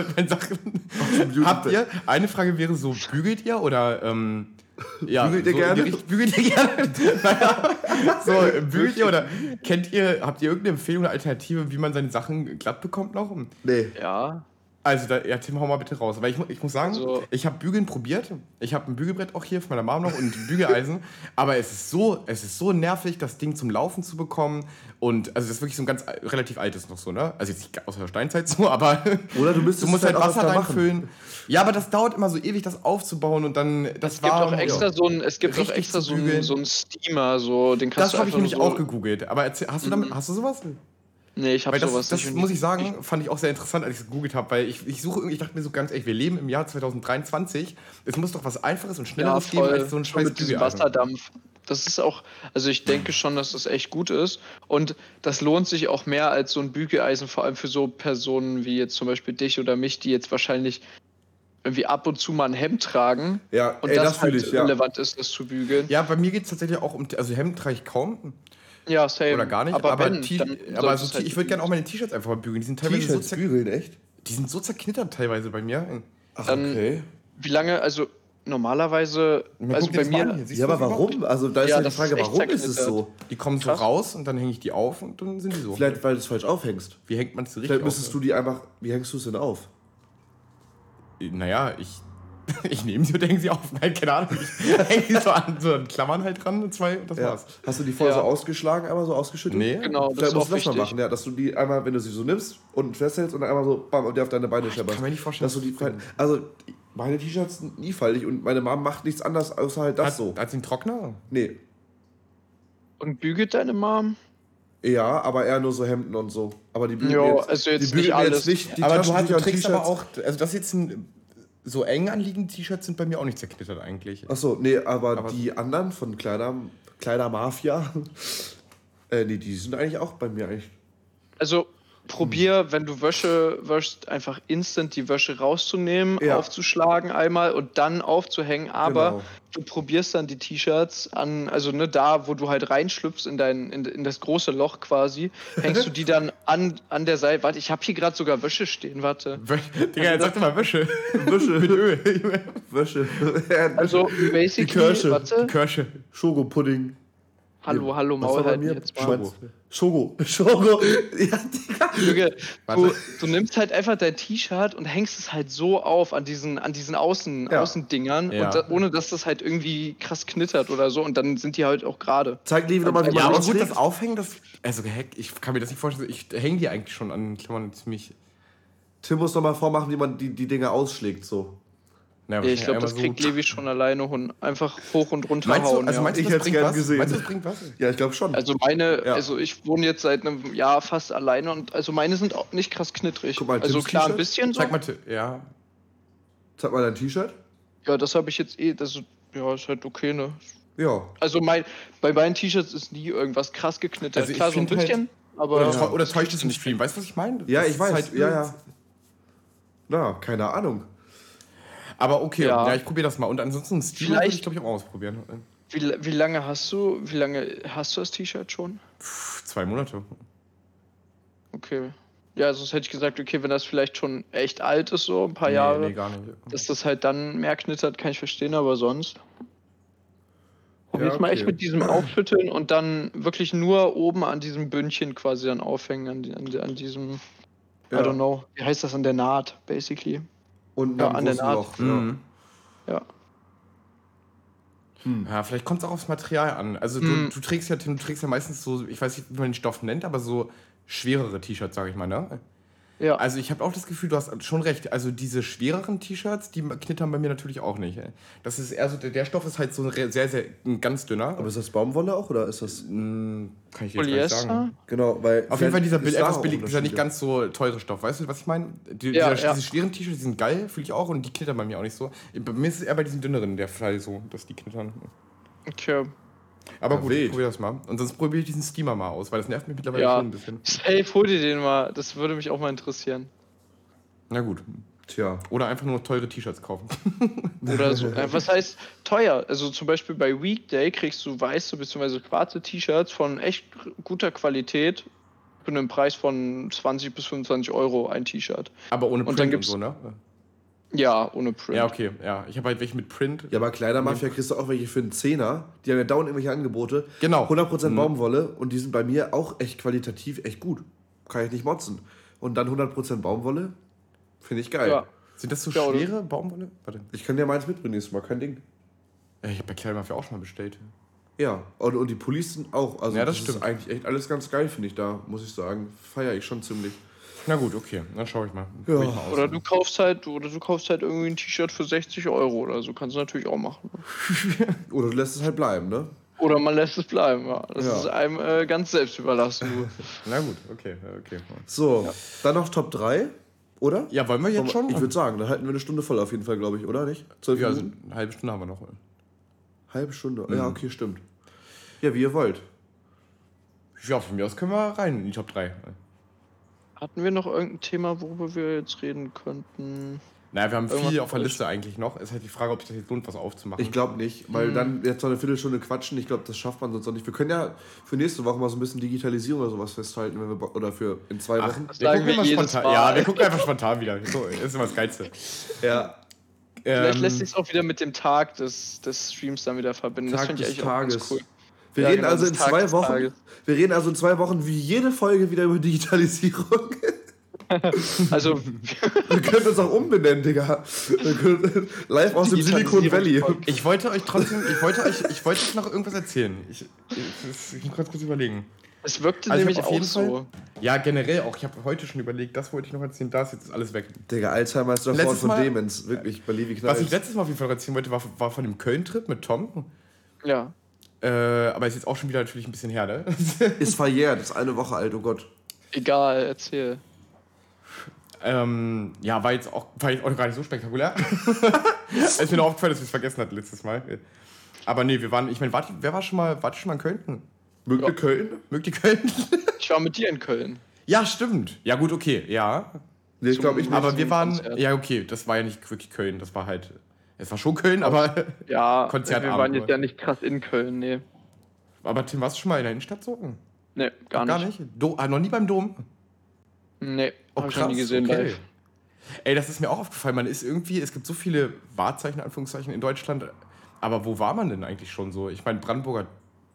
Habt ihr, eine Frage wäre so, bügelt ihr oder ähm, ja, bügelt ihr so gerne? bügelt ihr gerne? (laughs) so, bügelt ihr oder kennt ihr, habt ihr irgendeine Empfehlung, eine Alternative, wie man seine Sachen glatt bekommt noch? Nee. Ja. Also, da, ja, Tim, hau mal bitte raus. Weil ich, ich muss sagen, also, ich habe Bügeln probiert. Ich habe ein Bügelbrett auch hier von meiner Mom noch und ein Bügeleisen. (laughs) aber es ist, so, es ist so nervig, das Ding zum Laufen zu bekommen. Und also das ist wirklich so ein ganz relativ altes noch so, ne? Also jetzt nicht aus der Steinzeit so, aber (laughs) Oder du, du musst halt, halt Wasser reinfüllen. Ja, aber das dauert immer so ewig, das aufzubauen und dann das es gibt auch extra ja. so ein, es gibt auch extra so einen, so Steamer, so den kannst das du Das habe ich nämlich so auch gegoogelt. Aber erzähl, hast du damit, mhm. hast du sowas? Nee, ich habe sowas das, nicht. Das muss ich sagen, ich fand ich auch sehr interessant, als ich es gegoogelt habe, weil ich, ich suche irgendwie, ich dachte mir so ganz ehrlich, wir leben im Jahr 2023. Es muss doch was Einfaches und Schnelleres ja, geben als so ein scheiß mit diesem Wasserdampf. Das ist auch, also ich denke schon, dass das echt gut ist. Und das lohnt sich auch mehr als so ein Bügeleisen, vor allem für so Personen wie jetzt zum Beispiel dich oder mich, die jetzt wahrscheinlich irgendwie ab und zu mal ein Hemd tragen. Ja, und ey, das, das halt ich, ja. relevant ist, das zu bügeln. Ja, bei mir geht es tatsächlich auch um, also Hemd trage ich kaum. Ja, same. Oder gar nicht. Aber, aber, wenn, aber so halt ich würde gerne auch meine T-Shirts einfach mal bügeln. Die sind teilweise so bügeln, echt? Die sind so zerknittert teilweise bei mir. Ach, okay. Wie lange, also normalerweise, also bei mir. Ja, aber warum? Also da ist ja, halt die Frage, warum ist es so? Die kommen so raus und dann hänge ich die auf und dann sind die so. Vielleicht, weil du es falsch aufhängst. Wie hängt man es richtig Vielleicht müsstest auf? du die einfach, wie hängst du es denn auf? Naja, ich (laughs) ich nehme sie und hänge sie auf. Nein, keine Ahnung. Ich hänge sie so an, so an Klammern halt dran, zwei, und das ja. war's. Hast du die vorher ja. so ausgeschlagen, einmal so ausgeschüttet? Nee. Genau, das Vielleicht musst du das mal machen, ja, dass du die einmal, wenn du sie so nimmst und festhältst und dann einmal so bam, und dir auf deine Beine schepperst. Kann mir nicht vorstellen. Dass du die, also, meine T-Shirts sind nie faltig und meine Mom macht nichts anderes, außer halt das hat, so. Hat sie einen Trockner? Nee. Und bügelt deine Mom? Ja, aber eher nur so Hemden und so. Aber die bügeln jo, jetzt, also jetzt die bügeln jetzt nicht die Aber du, hast, du trägst aber auch, also das ist jetzt ein so eng anliegende T-Shirts sind bei mir auch nicht zerknittert eigentlich. Achso, nee, aber, aber die anderen von Kleider, Kleider Mafia, (laughs) äh, nee, die sind eigentlich auch bei mir eigentlich. Also probier, wenn du Wäsche wäschst, einfach instant die Wäsche rauszunehmen, ja. aufzuschlagen einmal und dann aufzuhängen. Aber genau. du probierst dann die T-Shirts an, also ne, da, wo du halt reinschlüpfst in dein, in, in das große Loch quasi, hängst du die dann an, an der Seite. Warte, ich habe hier gerade sogar Wäsche stehen, warte. (laughs) Digga, jetzt sag doch mal Wäsche. Wäsche. Mit Öl. (laughs) (laughs) Wäsche. Also basically, die Kirsche. warte. Die Kirsche. Schokopudding. Hallo, hallo, Maul halten jetzt mal. Schogo. (laughs) Schogo. Ja, Digga. Du, du, nimmst halt einfach dein T-Shirt und hängst es halt so auf an diesen, an diesen Außen, ja. Außendingern, ja. da, ohne dass das halt irgendwie krass knittert oder so und dann sind die halt auch gerade. Zeig lieber nochmal, wie man ja, aber gut, das Aufhängen, das, also ich kann mir das nicht vorstellen, ich hänge die eigentlich schon an Klammern ziemlich. Tim muss noch mal vormachen, wie man die, die Dinge ausschlägt, so. Ja, ich glaube, das kriegt so Levi schon alleine hin. Einfach hoch und runter meinst du, hauen. Also ja. meinst du, das bringt was? Gesehen. Meinst du, das bringt was? Ja, ich glaube schon. Also meine, ja. also ich wohne jetzt seit einem Jahr fast alleine und also meine sind auch nicht krass knittrig. Guck mal, also klar ein bisschen so. Zeig mal, ja. Zeig mal dein T-Shirt. Ja, das habe ich jetzt eh, das ja, ist halt okay, ne? Ja. Also mein, bei meinen T-Shirts ist nie irgendwas krass geknittert. Also klar, so ein bisschen, halt, aber. Oder, oder täuscht es im Stream? Weißt du, was ich meine? Ja, ich weiß. Halt ja, ja. Na, keine Ahnung. Aber okay, ja, ja ich probiere das mal. Und ansonsten Steam würde ich, glaube ich, auch ausprobieren. Wie, wie lange hast du, wie lange hast du das T-Shirt schon? Puh, zwei Monate. Okay. Ja, sonst hätte ich gesagt, okay, wenn das vielleicht schon echt alt ist, so ein paar nee, Jahre, nee, gar nicht. dass das halt dann mehr knittert, kann ich verstehen, aber sonst. Ja, jetzt mal echt mit diesem Aufschütteln und dann wirklich nur oben an diesem Bündchen quasi dann aufhängen, an, an, an diesem, ja. I don't know, wie heißt das, an der Naht, basically. Und ja, an der Naht. Loch, mhm. ja. Hm. Ja, vielleicht kommt es auch aufs Material an. Also du, hm. du, trägst ja, du trägst ja meistens so, ich weiß nicht, wie man den Stoff nennt, aber so schwerere T-Shirts, sage ich mal, ne? Ja. Also ich habe auch das Gefühl, du hast schon recht. Also diese schwereren T-Shirts, die knittern bei mir natürlich auch nicht. Das ist eher so, der Stoff ist halt so sehr, sehr ganz dünner. Aber ist das Baumwolle auch oder ist das? Mh, kann ich jetzt nicht sagen. Genau, weil. Auf jeden Fall dieser etwas billig, dieser nicht ganz so teure Stoff. Weißt du, was ich meine? Die, ja, dieser, ja. Diese schweren T-Shirts, die sind geil, fühle ich auch und die knittern bei mir auch nicht so. Bei mir ist es eher bei diesen dünneren der Fall so, dass die knittern. Okay. Aber gut, ich probier das mal. Und sonst probiere ich diesen Steamer mal aus, weil das nervt mich mittlerweile ja. schon ein bisschen. Safe, hol dir den mal. Das würde mich auch mal interessieren. Na gut. Tja. Oder einfach nur teure T-Shirts kaufen. (laughs) Oder so. Äh, was heißt teuer? Also zum Beispiel bei Weekday kriegst du weiße bzw. schwarze T-Shirts von echt guter Qualität für einen Preis von 20 bis 25 Euro ein T-Shirt. Aber ohne Print und, dann gibt's, und so, ne? Ja, ohne Print. Ja, okay. Ja, ich habe halt welche mit Print. Ja, aber Kleidermafia kriegst du auch welche für einen Zehner. Die haben ja dauernd irgendwelche Angebote. Genau. 100% mhm. Baumwolle und die sind bei mir auch echt qualitativ echt gut. Kann ich nicht motzen. Und dann 100% Baumwolle. Finde ich geil. Ja. Sind das so ja, schwere oder? Baumwolle? Warte. Ich kann dir meins mitbringen nächstes Mal, kein Ding. Ich habe bei Kerlmafia auch schon mal bestellt. Ja, und, und die Police sind auch. Also ja, das, das stimmt. ist eigentlich echt alles ganz geil, finde ich da, muss ich sagen. Feiere ich schon ziemlich. Na gut, okay, dann schaue ich mal. Ja. Ich mal oder du kaufst halt, oder du kaufst halt irgendwie ein T-Shirt für 60 Euro oder so, kannst du natürlich auch machen. (laughs) oder du lässt es halt bleiben, ne? Oder man lässt es bleiben, ja. Das ja. ist einem äh, ganz selbst überlassen. (laughs) Na gut, okay, okay. So, ja. dann noch Top 3, oder? Ja, wollen wir jetzt schon? Ich würde sagen, dann halten wir eine Stunde voll auf jeden Fall, glaube ich, oder nicht? Zwölf ja, also eine halbe Stunde haben wir noch. Halbe Stunde, mhm. ja, okay, stimmt. Ja, wie ihr wollt. Ja, von mir aus können wir rein in die Top 3. Hatten wir noch irgendein Thema, worüber wir jetzt reden könnten? Naja, wir haben Irgendwas viel auf der Liste eigentlich noch. Es ist halt die Frage, ob sich das jetzt lohnt, was aufzumachen. Ich glaube nicht, weil mhm. dann jetzt noch eine Viertelstunde quatschen, ich glaube, das schafft man sonst auch nicht. Wir können ja für nächste Woche mal so ein bisschen Digitalisierung oder sowas festhalten, wenn wir, oder für in zwei Ach, Wochen. Wir gucken, wir spontan, ja, wir gucken einfach spontan wieder. So, das ist immer das Geilste. Ja. Vielleicht ähm, lässt sich es auch wieder mit dem Tag des, des Streams dann wieder verbinden. Tag das finde ich eigentlich Tages. auch ganz cool. Wir ja, reden genau, also in zwei Wochen. Wir reden also in zwei Wochen wie jede Folge wieder über Digitalisierung. (laughs) Also. Wir können uns auch umbenennen, Digga. live aus dem Silicon Valley. Ich wollte euch trotzdem, ich wollte euch, ich wollte euch noch irgendwas erzählen. Ich, ich, ich muss kurz, kurz überlegen. Es wirkte also nämlich auch so. Ja, generell auch. Ich habe heute schon überlegt, das wollte ich noch erzählen, das jetzt ist alles weg. Digga, Alzheimer ist doch Wort von Demens. Wirklich, beliebig. Was ich letztes Mal auf jeden Fall erzählen wollte, war, war von dem Köln-Trip mit Tom. Ja. Äh, aber ist jetzt auch schon wieder natürlich ein bisschen her, ne? (laughs) ist verjährt, ist eine Woche alt, oh Gott. Egal, erzähl. Ähm, ja, war jetzt, auch, war jetzt auch gar nicht so spektakulär. (laughs) es ist mir noch aufgefallen, dass wir es vergessen hatten letztes Mal. Aber nee, wir waren, ich meine, wer war schon mal, wart schon mal in Köln? Mögt ihr Köln? Mögt ihr Köln? (laughs) ich war mit dir in Köln. Ja, stimmt. Ja, gut, okay, ja. Nee, ich glaube ich nicht. Aber wir waren, Konzert. ja, okay, das war ja nicht wirklich Köln, das war halt, es war schon Köln, aber (laughs) ja, Konzert. Wir waren jetzt ja nicht krass in Köln, nee. Aber Tim, warst du schon mal in der Innenstadt so? Nee, gar, gar nicht. nicht? Do, ah, noch nie beim Dom? Nee, oh, hab ich noch nie gesehen okay. live. Ey, das ist mir auch aufgefallen. Man ist irgendwie, es gibt so viele Wahrzeichen, Anführungszeichen, in Deutschland. Aber wo war man denn eigentlich schon so? Ich meine, Brandenburger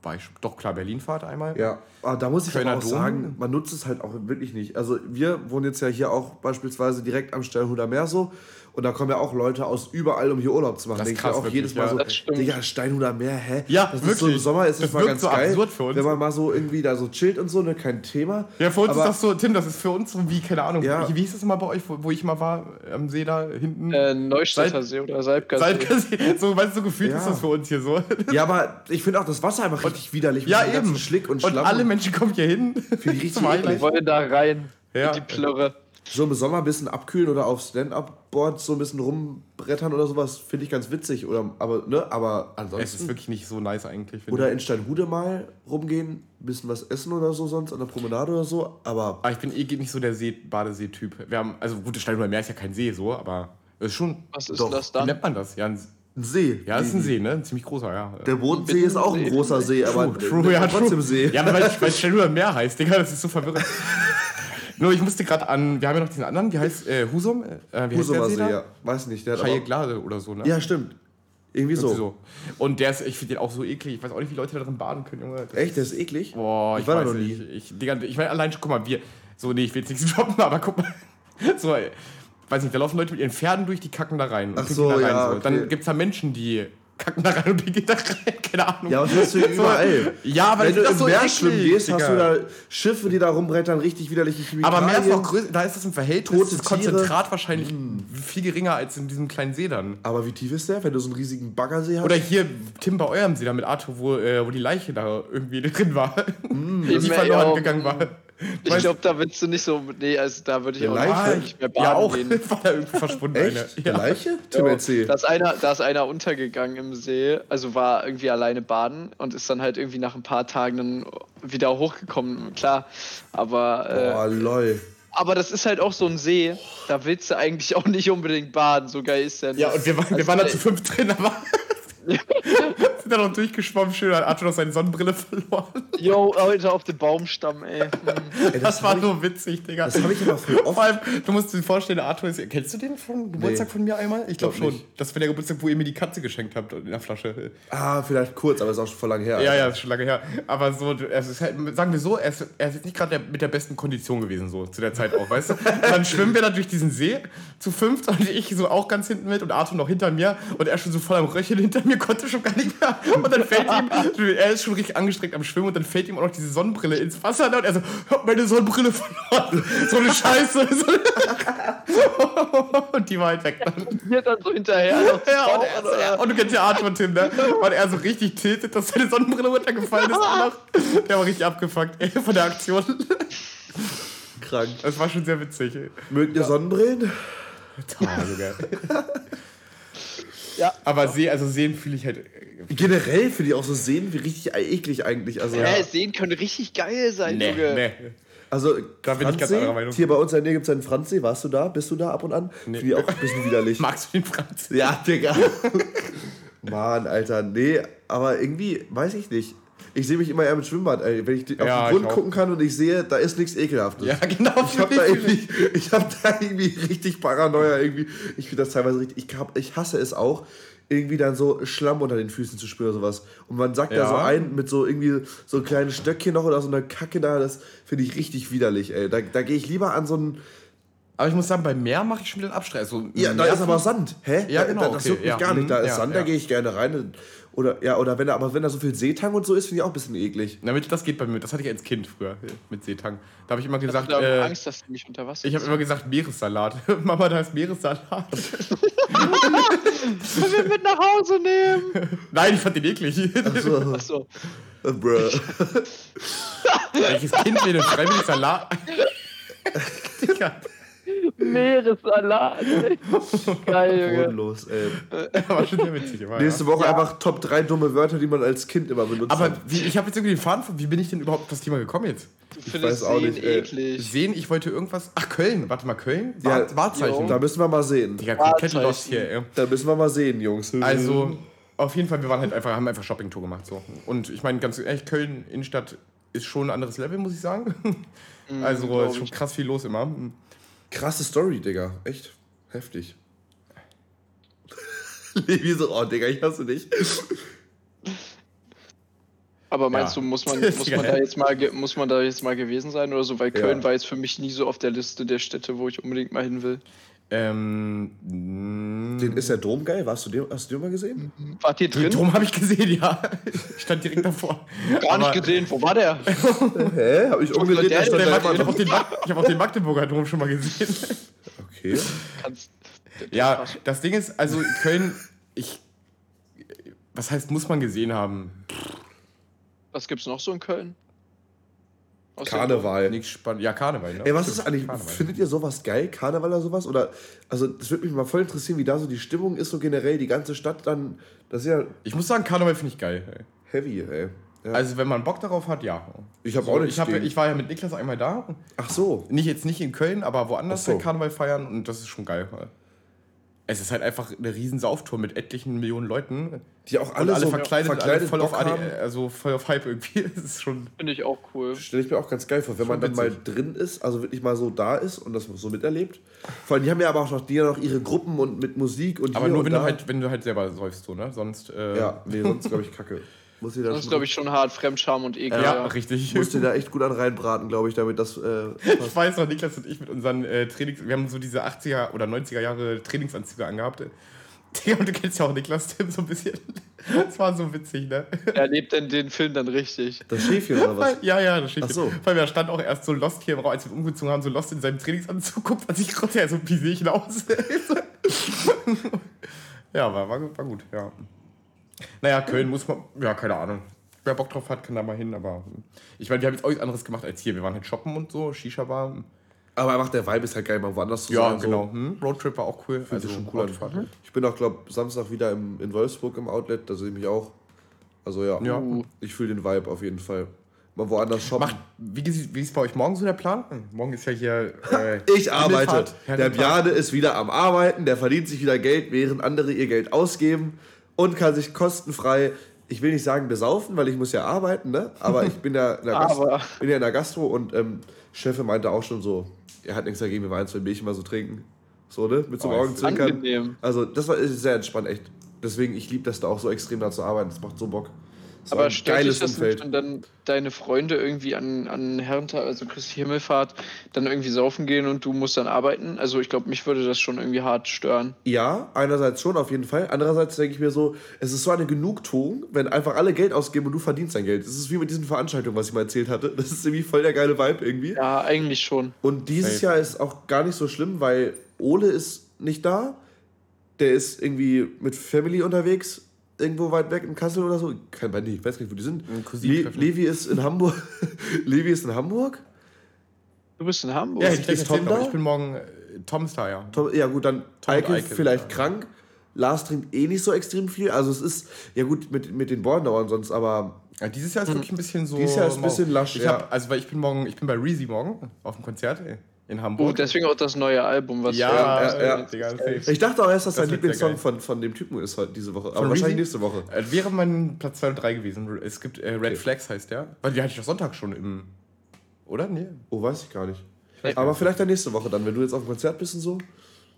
war ich doch klar Berlin-Fahrt einmal. Ja, aber da muss ich Kölner auch Dom. sagen, man nutzt es halt auch wirklich nicht. Also wir wohnen jetzt ja hier auch beispielsweise direkt am Sternhuder Meer so und da kommen ja auch Leute aus überall, um hier Urlaub zu machen. Das ist krass, auch wirklich, jedes Mal ja, so, Digga, Steinhuder Meer, hä? Ja, das wirklich. Ist so Im Sommer ist das, das mal ganz so geil, absurd für uns. wenn man mal so irgendwie da so chillt und so, ne, kein Thema. Ja, für uns Aber, ist das so, Tim, das ist für uns so wie, keine Ahnung, ja. wie, wie hieß das mal bei euch, wo, wo ich mal war, am See da hinten? Äh, Neustädter See oder Salbgassee. Salbgassee, (laughs) so, weißt du, so gefühlt ja. ist das für uns hier so. (laughs) Ja, aber ich finde auch das Wasser einfach richtig widerlich. Ja, eben. Schlick und Schlamm. Und alle Menschen kommen hier hin. Für die richtig Wir wollen da rein. Ja. In die Plörre so im Sommer ein bisschen abkühlen oder auf Stand-Up-Boards so ein bisschen rumbrettern oder sowas, finde ich ganz witzig. Oder, aber, ne, aber ansonsten. Es ist wirklich nicht so nice eigentlich. Oder in Steinhude mal rumgehen, ein bisschen was essen oder so sonst, an der Promenade oder so. Aber, aber ah, ich bin eh nicht so der See Badesee-Typ. Wir haben, also gute Steinhuder Meer ist ja kein See so, aber es ist schon. Was ist doch, das dann? Wie nennt man das? Ja, ein, ein See. Ja, es ist ein See, ne? Ein ziemlich großer, ja. Der Bodensee ist auch ein großer See, aber true, true, ja, trotzdem See. Ja, weil, weil Steinhuder Meer heißt, Digga, das ist so verwirrend. (laughs) Nur ich musste gerade an, wir haben ja noch diesen anderen, wie heißt äh, Husum? Äh, wie Husumer See, ja. Weiß nicht. Der hat Glade oder so, ne? Ja, stimmt. Irgendwie so. so. Und der ist, ich finde den auch so eklig. Ich weiß auch nicht, wie Leute da drin baden können, Junge. Echt, der ist eklig? Boah, ich, ich war da noch nie. Ich, ich, ich meine, allein, guck mal, wir, so, nee, ich will jetzt nichts (laughs) droppen, aber guck mal. So, ey, weiß nicht, da laufen Leute mit ihren Pferden durch, die kacken da rein. Ach so, da rein, ja, so. Okay. Dann gibt es da Menschen, die kacken da rein und die geht da rein. Keine Ahnung. Ja, und das hast du (laughs) überall. ja, aber Wenn du im so Meer schwimmen gehst, hast du da Schiffe, die da rumbrettern, richtig widerliche Chemikalien. Aber Meer ist auch größer, da ist das im Verhältnis das Konzentrat wahrscheinlich mm. viel geringer als in diesem kleinen See dann. Aber wie tief ist der, wenn du so einen riesigen Baggersee hast? Oder hier, Tim, bei eurem See da mit Arthur, wo, äh, wo die Leiche da irgendwie (laughs) drin war. Mm. die verloren gegangen war. Ich glaube, da willst du nicht so. Nee, also da würde ich auch Leiche? nicht mehr baden Ja, auch. Gehen. (laughs) War da irgendwie verschwunden. Echt? Eine. Ja. Leiche? Tim, erzähl. Da ist, einer, da ist einer untergegangen im See, also war irgendwie alleine baden und ist dann halt irgendwie nach ein paar Tagen dann wieder hochgekommen, klar. Aber. Äh, Boah, lol. Aber das ist halt auch so ein See, da willst du eigentlich auch nicht unbedingt baden, so geil ist der nicht. Ja, und wir waren, wir waren da zu fünf drin, aber. (laughs) sind da noch durchgeschwommen, schön, hat Arthur noch seine Sonnenbrille verloren. Yo, heute auf dem Baumstamm, ey. (laughs) ey das, das war nur witzig, Digga. Das habe ich aber voll oft. Vor allem, du musst dir vorstellen, Arthur ist. Kennst du den vom Geburtstag nee. von mir einmal? Ich glaube glaub schon. Nicht. Das war der Geburtstag, wo ihr mir die Katze geschenkt habt in der Flasche. Ah, vielleicht kurz, aber ist auch schon voll lange her. Ja, ja, ist schon lange her. Aber so, es ist halt, sagen wir so, er ist, er ist jetzt nicht gerade mit der besten Kondition gewesen, so zu der Zeit auch, weißt du? (laughs) dann schwimmen wir da durch diesen See zu fünft und ich so auch ganz hinten mit und Arthur noch hinter mir und er schon so voll am Röcheln hinter mir, konnte schon gar nicht mehr. (laughs) Und dann fällt ihm, er ist schon richtig angestrengt am Schwimmen und dann fällt ihm auch noch diese Sonnenbrille ins Wasser und er so, hab meine Sonnenbrille verloren. So eine Scheiße. (laughs) und die war halt weg dann. Mir dann so hinterher. (laughs) Ja, und, er, und, du kennst ja Arthur Tim, ne? Weil er so richtig tiltet, dass seine Sonnenbrille runtergefallen ist. Auch noch. Der war richtig abgefuckt, ey, von der Aktion. Krank. Das war schon sehr witzig. Ey. Mögt ihr Sonnenbrillen? Toll, sogar. Ja. Aber See, also Sehen fühle ich halt. Generell finde ich auch so Sehen wie richtig eklig eigentlich. Also, ja, ja. Sehen können richtig geil sein, nee, Junge. Nee. Also, da bin ich ganz anderer Meinung. Hier bei uns in der Nähe gibt es einen Franzsee. Warst du da? Bist du da ab und an? Nee. Finde ich auch ein bisschen widerlich. (laughs) Magst du den Franzsee? Ja, Digga. (laughs) Mann, Alter. Nee, aber irgendwie, weiß ich nicht. Ich sehe mich immer eher mit Schwimmbad, ey. Wenn ich auf ja, den Grund gucken kann und ich sehe, da ist nichts Ekelhaftes. Ja, genau. Ich habe da, irgendwie, (laughs) ich hab da irgendwie richtig Paranoia. Irgendwie. Ich finde das teilweise richtig. Ich, hab, ich hasse es auch, irgendwie dann so Schlamm unter den Füßen zu spüren oder sowas. Und man sagt ja. da so ein mit so irgendwie so kleinen Stöckchen noch oder so einer Kacke da. Das finde ich richtig widerlich, ey. Da, da gehe ich lieber an so einen. Aber ich muss sagen, beim Meer mache ich schon wieder einen Abstrich. Also ja, da ist aber Sand. Hä? Ja, genau. Da, das okay, juckt mich ja. gar nicht. Da ist ja, Sand, da gehe ich gerne rein. Oder, ja, oder wenn da, aber wenn da so viel Seetang und so ist, finde ich auch ein bisschen eklig. Na, das geht bei mir. Das hatte ich als Kind früher mit Seetang. Da habe ich immer gesagt. Ich äh, Angst, dass du mich unter Wasser Ich habe immer gesagt Meeressalat. (laughs) Mama, da ist Meeressalat. Können wir mit nach Hause nehmen? (laughs) Nein, ich fand den eklig. Achso. Ach so. Bruh. Welches Kind will denn freiwillig Salat? (laughs) Digga. Meeressalat. (laughs) Geil, Junge. Bodenlos, ey. (laughs) War schon sehr witzig. Immer, Nächste Woche ja. einfach Top 3 dumme Wörter, die man als Kind immer benutzt Aber wie, ich habe jetzt irgendwie den Faden von, wie bin ich denn überhaupt auf das Thema gekommen jetzt? Du ich weiß auch nicht. Eklig. Sehen, ich wollte irgendwas. Ach, Köln. Warte mal, Köln? Ja, Wahrzeichen. Da müssen wir mal sehen. Digga, komplett lost hier, ey. Da müssen wir mal sehen, Jungs. Also, auf jeden Fall, wir waren halt einfach, haben einfach Shopping-Tour gemacht. So. Und ich meine, ganz ehrlich, Köln, Innenstadt ist schon ein anderes Level, muss ich sagen. Mhm, also, ist schon krass viel los immer. Krasse Story, Digga. Echt heftig. (laughs) Levi so, oh, Digga, ich hasse dich. Aber meinst ja. du, muss man, (laughs) muss, man da jetzt mal, muss man da jetzt mal gewesen sein oder so? Weil Köln ja. war jetzt für mich nie so auf der Liste der Städte, wo ich unbedingt mal hin will. Ähm, Den ist der Dom geil? Warst du den, hast du den mal gesehen? Wart ihr drin? Den Dom habe ich gesehen, ja. Ich stand direkt davor. Gar Aber nicht gesehen. Wo war der? Hä? Hab ich umgedreht? Der, ich habe auch, den, hab auch den Magdeburger Dom schon mal gesehen. Okay. Kannst, ja, das Ding ist, also Köln, ich. Was heißt, muss man gesehen haben? Was gibt's noch so in Köln? Karneval. Nichts spannend. Ja, Karneval, ne? Ey, was ist eigentlich, Karneval. findet ihr sowas geil, Karneval oder sowas? Oder, also, das würde mich mal voll interessieren, wie da so die Stimmung ist, so generell, die ganze Stadt dann, das ist ja... Ich muss sagen, Karneval finde ich geil, ey. Heavy, ey. Ja. Also, wenn man Bock darauf hat, ja. Ich habe so, auch nicht ich, hab, ich war ja mit Niklas einmal da. Ach so. Nicht jetzt nicht in Köln, aber woanders so. Karneval feiern und das ist schon geil. Es ist halt einfach eine riesen Sauftour mit etlichen Millionen Leuten. Die auch alle, alle so verkleidet, verkleidet alle voll auf, Adi, also voll auf Hype irgendwie. (laughs) Das ist schon. Finde ich auch cool. Stelle ich mir auch ganz geil vor, wenn man dann witzig. mal drin ist, also wirklich mal so da ist und das so miterlebt. Vor allem, die haben ja aber auch noch, die noch ihre Gruppen und mit Musik und Aber nur wenn du halt, wenn du halt selber säufst, so, ne? Sonst. Äh ja, nee, sonst glaube ich kacke. (laughs) Muss das ist, glaube ich, schon hart. Fremdscham und Ekel. Ja, ja. richtig. Musst du da echt gut an reinbraten, glaube ich, damit das. Äh, (laughs) ich weiß noch, Niklas und ich mit unseren äh, Trainings. Wir haben so diese 80er oder 90er Jahre Trainingsanzüge angehabt. Digga, (laughs) und du kennst ja auch Niklas Tim so ein bisschen. Das war so witzig, ne? Er lebt in den Film dann richtig. Das Schäfchen oder was? Ja, ja, das Schäfchen. Ach so. Vor allem, er stand auch erst so Lost hier im Raum, als wir umgezogen haben, so Lost in seinem Trainingsanzug, guckt an sich konnte er so wie sehe ich ihn aus? (laughs) ja, war, war, war gut, ja. Naja, Köln muss man, ja, keine Ahnung. Wer Bock drauf hat, kann da mal hin, aber ich meine, wir haben jetzt auch nichts anderes gemacht als hier. Wir waren halt shoppen und so, Shisha-Bar. Aber einfach der Vibe ist halt geil, mal woanders zu ja, sein. Ja, genau. So. Hm? Roadtrip war auch cool. Also schon cool. Mhm. Ich bin auch, glaube Samstag wieder im, in Wolfsburg im Outlet, da sehe ich mich auch. Also ja, ja. ich fühle den Vibe auf jeden Fall. Mal woanders shoppen. Macht, wie, wie ist bei euch morgen so der Plan? Morgen ist ja hier. (laughs) Äh, ich arbeite. Der Bjane ist wieder am Arbeiten, der verdient sich wieder Geld, während andere ihr Geld ausgeben und kann sich kostenfrei ich will nicht sagen besaufen, weil ich muss ja arbeiten, ne? Aber ich bin ja in der, (laughs) Gastro, bin ja in der Gastro und ähm, Chef meinte auch schon so, er hat nichts dagegen, wir wollen zwei Milch mal so trinken. So, ne? Mit so oh, Augenzwinkern. Also das war sehr entspannt, echt. Deswegen, ich liebe das da auch so extrem da zu arbeiten. Das macht so Bock. Das aber stellt sich das Umfeld. nicht, dann deine Freunde irgendwie an, an Herrentag, also Christi Himmelfahrt, dann irgendwie saufen gehen und du musst dann arbeiten? Also ich glaube, mich würde das schon irgendwie hart stören. Ja, einerseits schon, auf jeden Fall. Andererseits denke ich mir so, es ist so eine Genugtuung, wenn einfach alle Geld ausgeben und du verdienst dein Geld. Das ist wie mit diesen Veranstaltungen, was ich mal erzählt hatte. Das ist irgendwie voll der geile Vibe irgendwie. Ja, eigentlich schon. Und dieses hey. Jahr ist auch gar nicht so schlimm, weil Ole ist nicht da. Der ist irgendwie mit Family unterwegs irgendwo weit weg in Kassel oder so. Kein Band, ich weiß nicht, wo die sind. Le Levi ist in Hamburg. (laughs) Levi ist in Hamburg. Du bist in Hamburg? Ja, ich, ist Tom da? ich bin morgen. Äh, Tom ist da, ja. Tom, ja, gut, dann Tom Eike, Eike vielleicht krank. Lars trinkt eh nicht so extrem viel. Also es ist, ja gut, mit, mit den Bornauern sonst, aber. Ja, dieses Jahr ist wirklich ein bisschen so. Dieses Jahr ist ein bisschen lasch, ich ja. Hab, also weil ich bin morgen, ich bin bei Reezy morgen auf dem Konzert. Ey in Hamburg. Und deswegen auch das neue Album, was ja, ja, ja, ja. Ich dachte auch erst, dass das dein Lieblingssong von, von dem Typen ist heute diese Woche. Aber von wahrscheinlich nächste Woche. Äh, wäre mein Platz 2 und 3 gewesen. Es gibt äh, Red okay. Flags heißt der. Weil die hatte ich doch Sonntag schon im. Oder? Nee. Oh, weiß ich gar nicht. Ich aber vielleicht dann nächste Woche dann, wenn du jetzt auf dem Konzert bist und so.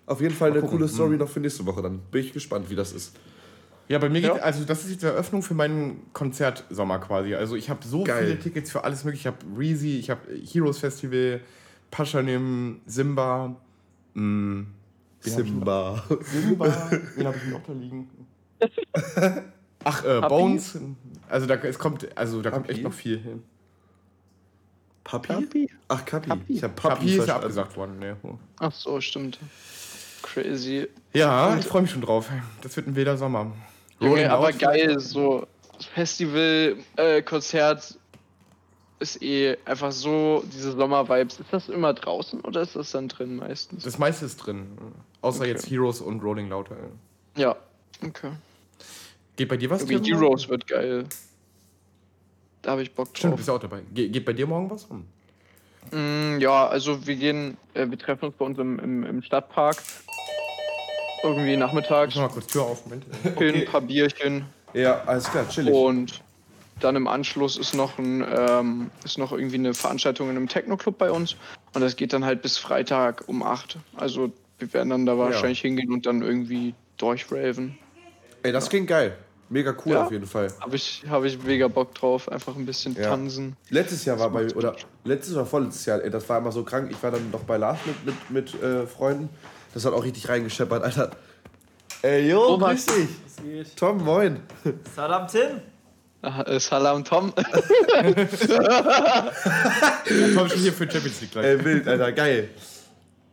Auf jeden Fall eine coole Story hm. noch für nächste Woche. Dann bin ich gespannt, wie das ist. Ja, bei mir ja. geht, also das ist jetzt die Eröffnung für meinen Konzertsommer quasi. Also ich habe so Geil. viele Tickets für alles mögliche. Ich habe Reezy, ich habe Heroes Festival, Paschanim, Simba. Mh, hm, Simba. Simba. Wen habe ich noch da liegen? (laughs) Ach, äh, Bones. Also da es kommt, also da kommt echt noch viel hin. Papi? Papi? Ach, Kapi. Papi. Ich habe Papi, Papi ist ja abgesagt worden. Nee. Ach so, stimmt. Crazy. Ja, Und ich freue mich schon drauf. Das wird ein wilder Sommer. Junge, aber geil, so Festival, äh, Konzert, ist eh einfach so diese Sommer-Vibes. Ist das immer draußen oder ist das dann drin meistens? Das meiste ist drin. Außer okay. jetzt Heroes und Rolling Louder. Ja, okay. Geht bei dir was? Irgendwie Heroes wird geil. Da habe ich Bock drauf. Stimmt, du bist auch dabei. Ge geht bei dir morgen was rum? Mm, ja, also wir gehen, äh, wir treffen uns bei uns im, im, im Stadtpark. Irgendwie nachmittags. Ich mach mal kurz Tür auf, Moment. Okay. Ein paar Bierchen. Ja, alles klar, chillig. Und dann im Anschluss ist noch, ein, ähm, ist noch irgendwie eine Veranstaltung in einem Techno-Club bei uns. Und das geht dann halt bis Freitag um 8. Also wir werden dann da wahrscheinlich ja. hingehen und dann irgendwie durchraven. Ey, das ja. klingt geil. Mega cool ja, auf jeden Fall. Habe ich, hab ich mega Bock drauf. Einfach ein bisschen ja. tanzen. Letztes Jahr war bei, oder letztes oder vorletztes Jahr, ey, das war immer so krank. Ich war dann noch bei Lars mit, mit, mit äh, Freunden. Das hat auch richtig reingescheppert, Alter. Ey, jo, grüß dich. Tom, moin. Salam Tim. Äh, Salam Tom. (laughs) Tom schon hier für Champions League gleich. Ey, wild, Alter, geil.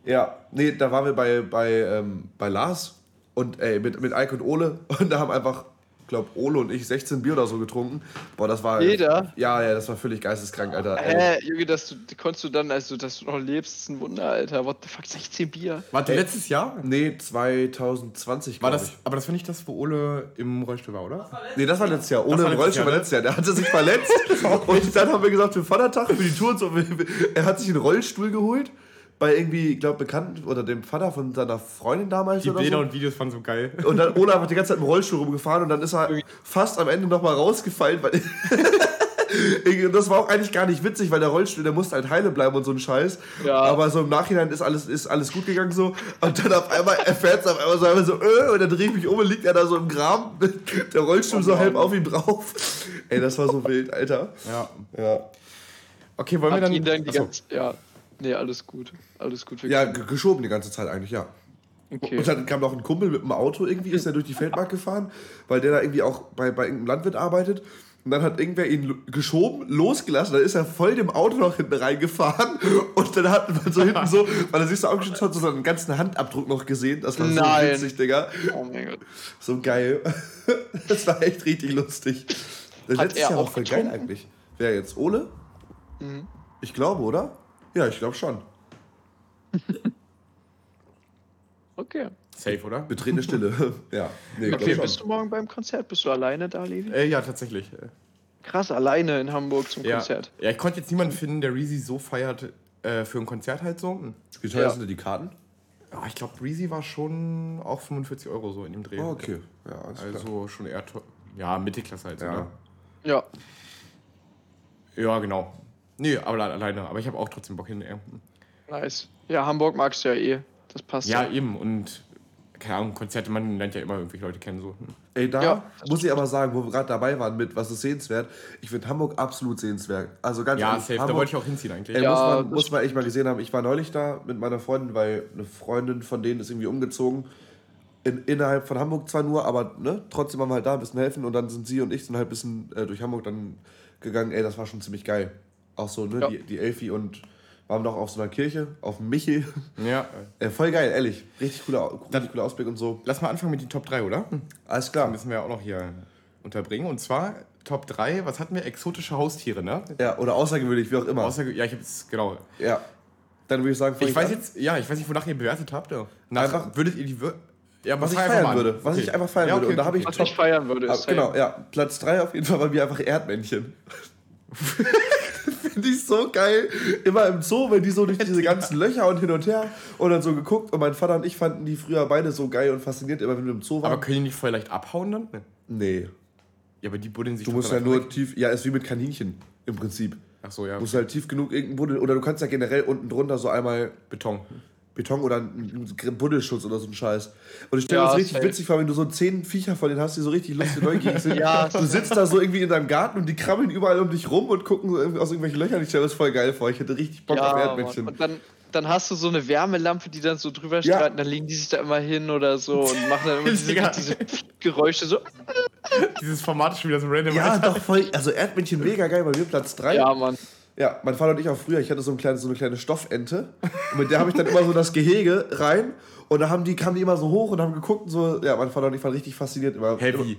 Ja, nee, da waren wir bei, bei, ähm, bei Lars und ey, mit, mit Ike und Ole und da haben einfach glaube, Ole und ich 16 Bier oder so getrunken. Boah, das war. Jeder? Ja, ja, das war völlig geisteskrank, Alter. Hä, Junge, dass du, konntest du dann, also dass du noch lebst, ist ein Wunder, Alter. What the fuck, 16 Bier? Warte, Ey, letztes Jahr? Nee, 2020, war das, ich. Aber das war nicht das, wo Ole im Rollstuhl war, oder? Das nee, das war letztes Jahr. Ole im Rollstuhl war letztes Jahr. Der hatte sich verletzt. (laughs) und dann haben wir gesagt, für Vatertag, für die Tour und so. Er hat sich einen Rollstuhl geholt bei irgendwie, ich glaube, Bekannten oder dem Vater von seiner Freundin damals. Die Bilder so. und Videos waren so geil. Und dann Olaf hat die ganze Zeit im Rollstuhl rumgefahren und dann ist er fast am Ende nochmal rausgefallen, weil. (laughs) das war auch eigentlich gar nicht witzig, weil der Rollstuhl, der musste halt heile bleiben und so ein Scheiß. Ja. Aber so im Nachhinein ist alles, ist alles gut gegangen so. Und dann auf einmal, er fährt auf einmal so, einmal so äh, und dann drehe ich mich um und liegt er da so im Graben, (laughs) der Rollstuhl oh, so halb auf ihm drauf. Ey, das war so wild, Alter. Ja. Ja. Okay, wollen Hat wir dann. Ihn dann die ganze, ja. Nee, alles gut. Alles gut. Ja, geschoben die ganze Zeit eigentlich, ja. Okay. Und dann kam noch ein Kumpel mit dem Auto irgendwie, ist er durch die Feldmark gefahren, weil der da irgendwie auch bei, bei irgendeinem Landwirt arbeitet. Und dann hat irgendwer ihn geschoben, losgelassen, dann ist er voll dem Auto noch hinten reingefahren und dann hat man so hinten so, (laughs) weil er sich so angeschützt hat, so einen ganzen Handabdruck noch gesehen. Das war so Nein. witzig, Digga. Oh mein Gott. So geil. (laughs) Das war echt richtig lustig. Das letztes Jahr auch voll geil eigentlich. Wer jetzt? Ole? Mhm. Ich glaube, oder? Ja, ich glaube schon. (laughs) okay. Safe, oder? Betretene Stille. (laughs) ja. Nee, okay, bist du morgen beim Konzert? Bist du alleine da, Levi? Äh, ja, tatsächlich. Krass, alleine in Hamburg zum ja. Konzert. Ja, ich konnte jetzt niemanden finden, der Reezy so feiert äh, für ein Konzert halt so. Wie teuer ja. sind denn die Karten? Ja, ich glaube, Reezy war schon auch 45 Euro so in dem Dreh. Oh, okay. Ja, also klar. schon eher teuer ja, Mittelklasse halt. Ja. Ne? Ja. Ja, genau. Nee, aber alleine. Aber ich habe auch trotzdem Bock hin. Ey. Nice. Ja, Hamburg magst du ja eh. Das passt ja. Ja, eben. Und keine Ahnung, Konzerte, man lernt ja immer irgendwelche Leute kennen. So. Hm. Ey, da ja, muss ich aber sagen, wo wir gerade dabei waren mit, was ist sehenswert, ich finde Hamburg absolut sehenswert. Also ganz Ja, ehrlich, safe, Hamburg, da wollte ich auch hinziehen eigentlich. Ey, ja, muss, man, muss man echt mal gesehen haben, ich war neulich da mit meiner Freundin, weil eine Freundin von denen ist irgendwie umgezogen. In, innerhalb von Hamburg zwar nur, aber ne, trotzdem waren wir halt da ein bisschen helfen und dann sind sie und ich sind halt ein bisschen äh, durch Hamburg dann gegangen. Ey, das war schon ziemlich geil. Auch so, ne, ja. die, die Elfi und waren noch auf so einer Kirche, auf dem Michel. Ja. (laughs) Äh, voll geil, ehrlich. Richtig cooler, richtig cooler Ausblick und so. Lass mal anfangen mit den Top 3, oder? Alles klar. Das müssen wir auch noch hier unterbringen. Und zwar Top 3, was hatten wir? Exotische Haustiere, ne? Ja, oder außergewöhnlich, wie auch immer. Außerge ja, ich hab's, genau. Ja. Dann würde ich sagen, ich, ich weiß an. jetzt, ja, ich weiß nicht, wonach ihr bewertet habt. Ja. Nach, einfach, würdet ihr die. Ja, was, was ich feiern würde. Was okay. ich einfach feiern ja, okay, würde. Und da habe ich was Top, ich feiern würde. Ist genau, ja. Platz 3 auf jeden Fall bei mir einfach Erdmännchen. (laughs) (laughs) Finde ich so geil. Immer im Zoo, wenn die so durch diese ganzen Löcher und hin und her und dann so geguckt. Und mein Vater und ich fanden die früher beide so geil und fasziniert, immer wenn wir im Zoo waren. Aber können die nicht voll leicht abhauen dann? Nee. Ja, aber die buddeln sich Du musst ja nur weg. tief. Ja, ist wie mit Kaninchen im Prinzip. Ach so, ja. Du musst halt tief genug Buddel. Oder du kannst ja generell unten drunter so einmal. Beton. Beton oder ein Buddelschutz oder so ein Scheiß. Und ich stelle mir ja, das richtig safe. witzig vor, wenn du so zehn Viecher von denen hast, die so richtig lustig neugierig sind. (laughs) ja. Du sitzt da so irgendwie in deinem Garten und die krabbeln überall um dich rum und gucken so aus irgendwelchen Löchern. Ich stelle das voll geil vor. Ich hätte richtig Bock ja, auf Erdmännchen. Und dann, dann hast du so eine Wärmelampe, die dann so drüber strahlt ja. und dann legen die sich da immer hin oder so (laughs) und machen dann immer diese, diese Geräusche so. (laughs) Dieses Format ist schon wieder so random. Ja, doch voll. Also Erdmännchen mega geil, bei mir Platz 3. Ja, Mann. Ja, mein Vater und ich auch früher, ich hatte so, ein kleines, so eine kleine Stoffente. Und mit der habe ich dann immer so das Gehege rein. Und da haben die, kamen die immer so hoch und haben geguckt und so. Ja, mein Vater und ich waren richtig fasziniert. Immer, hey, wie?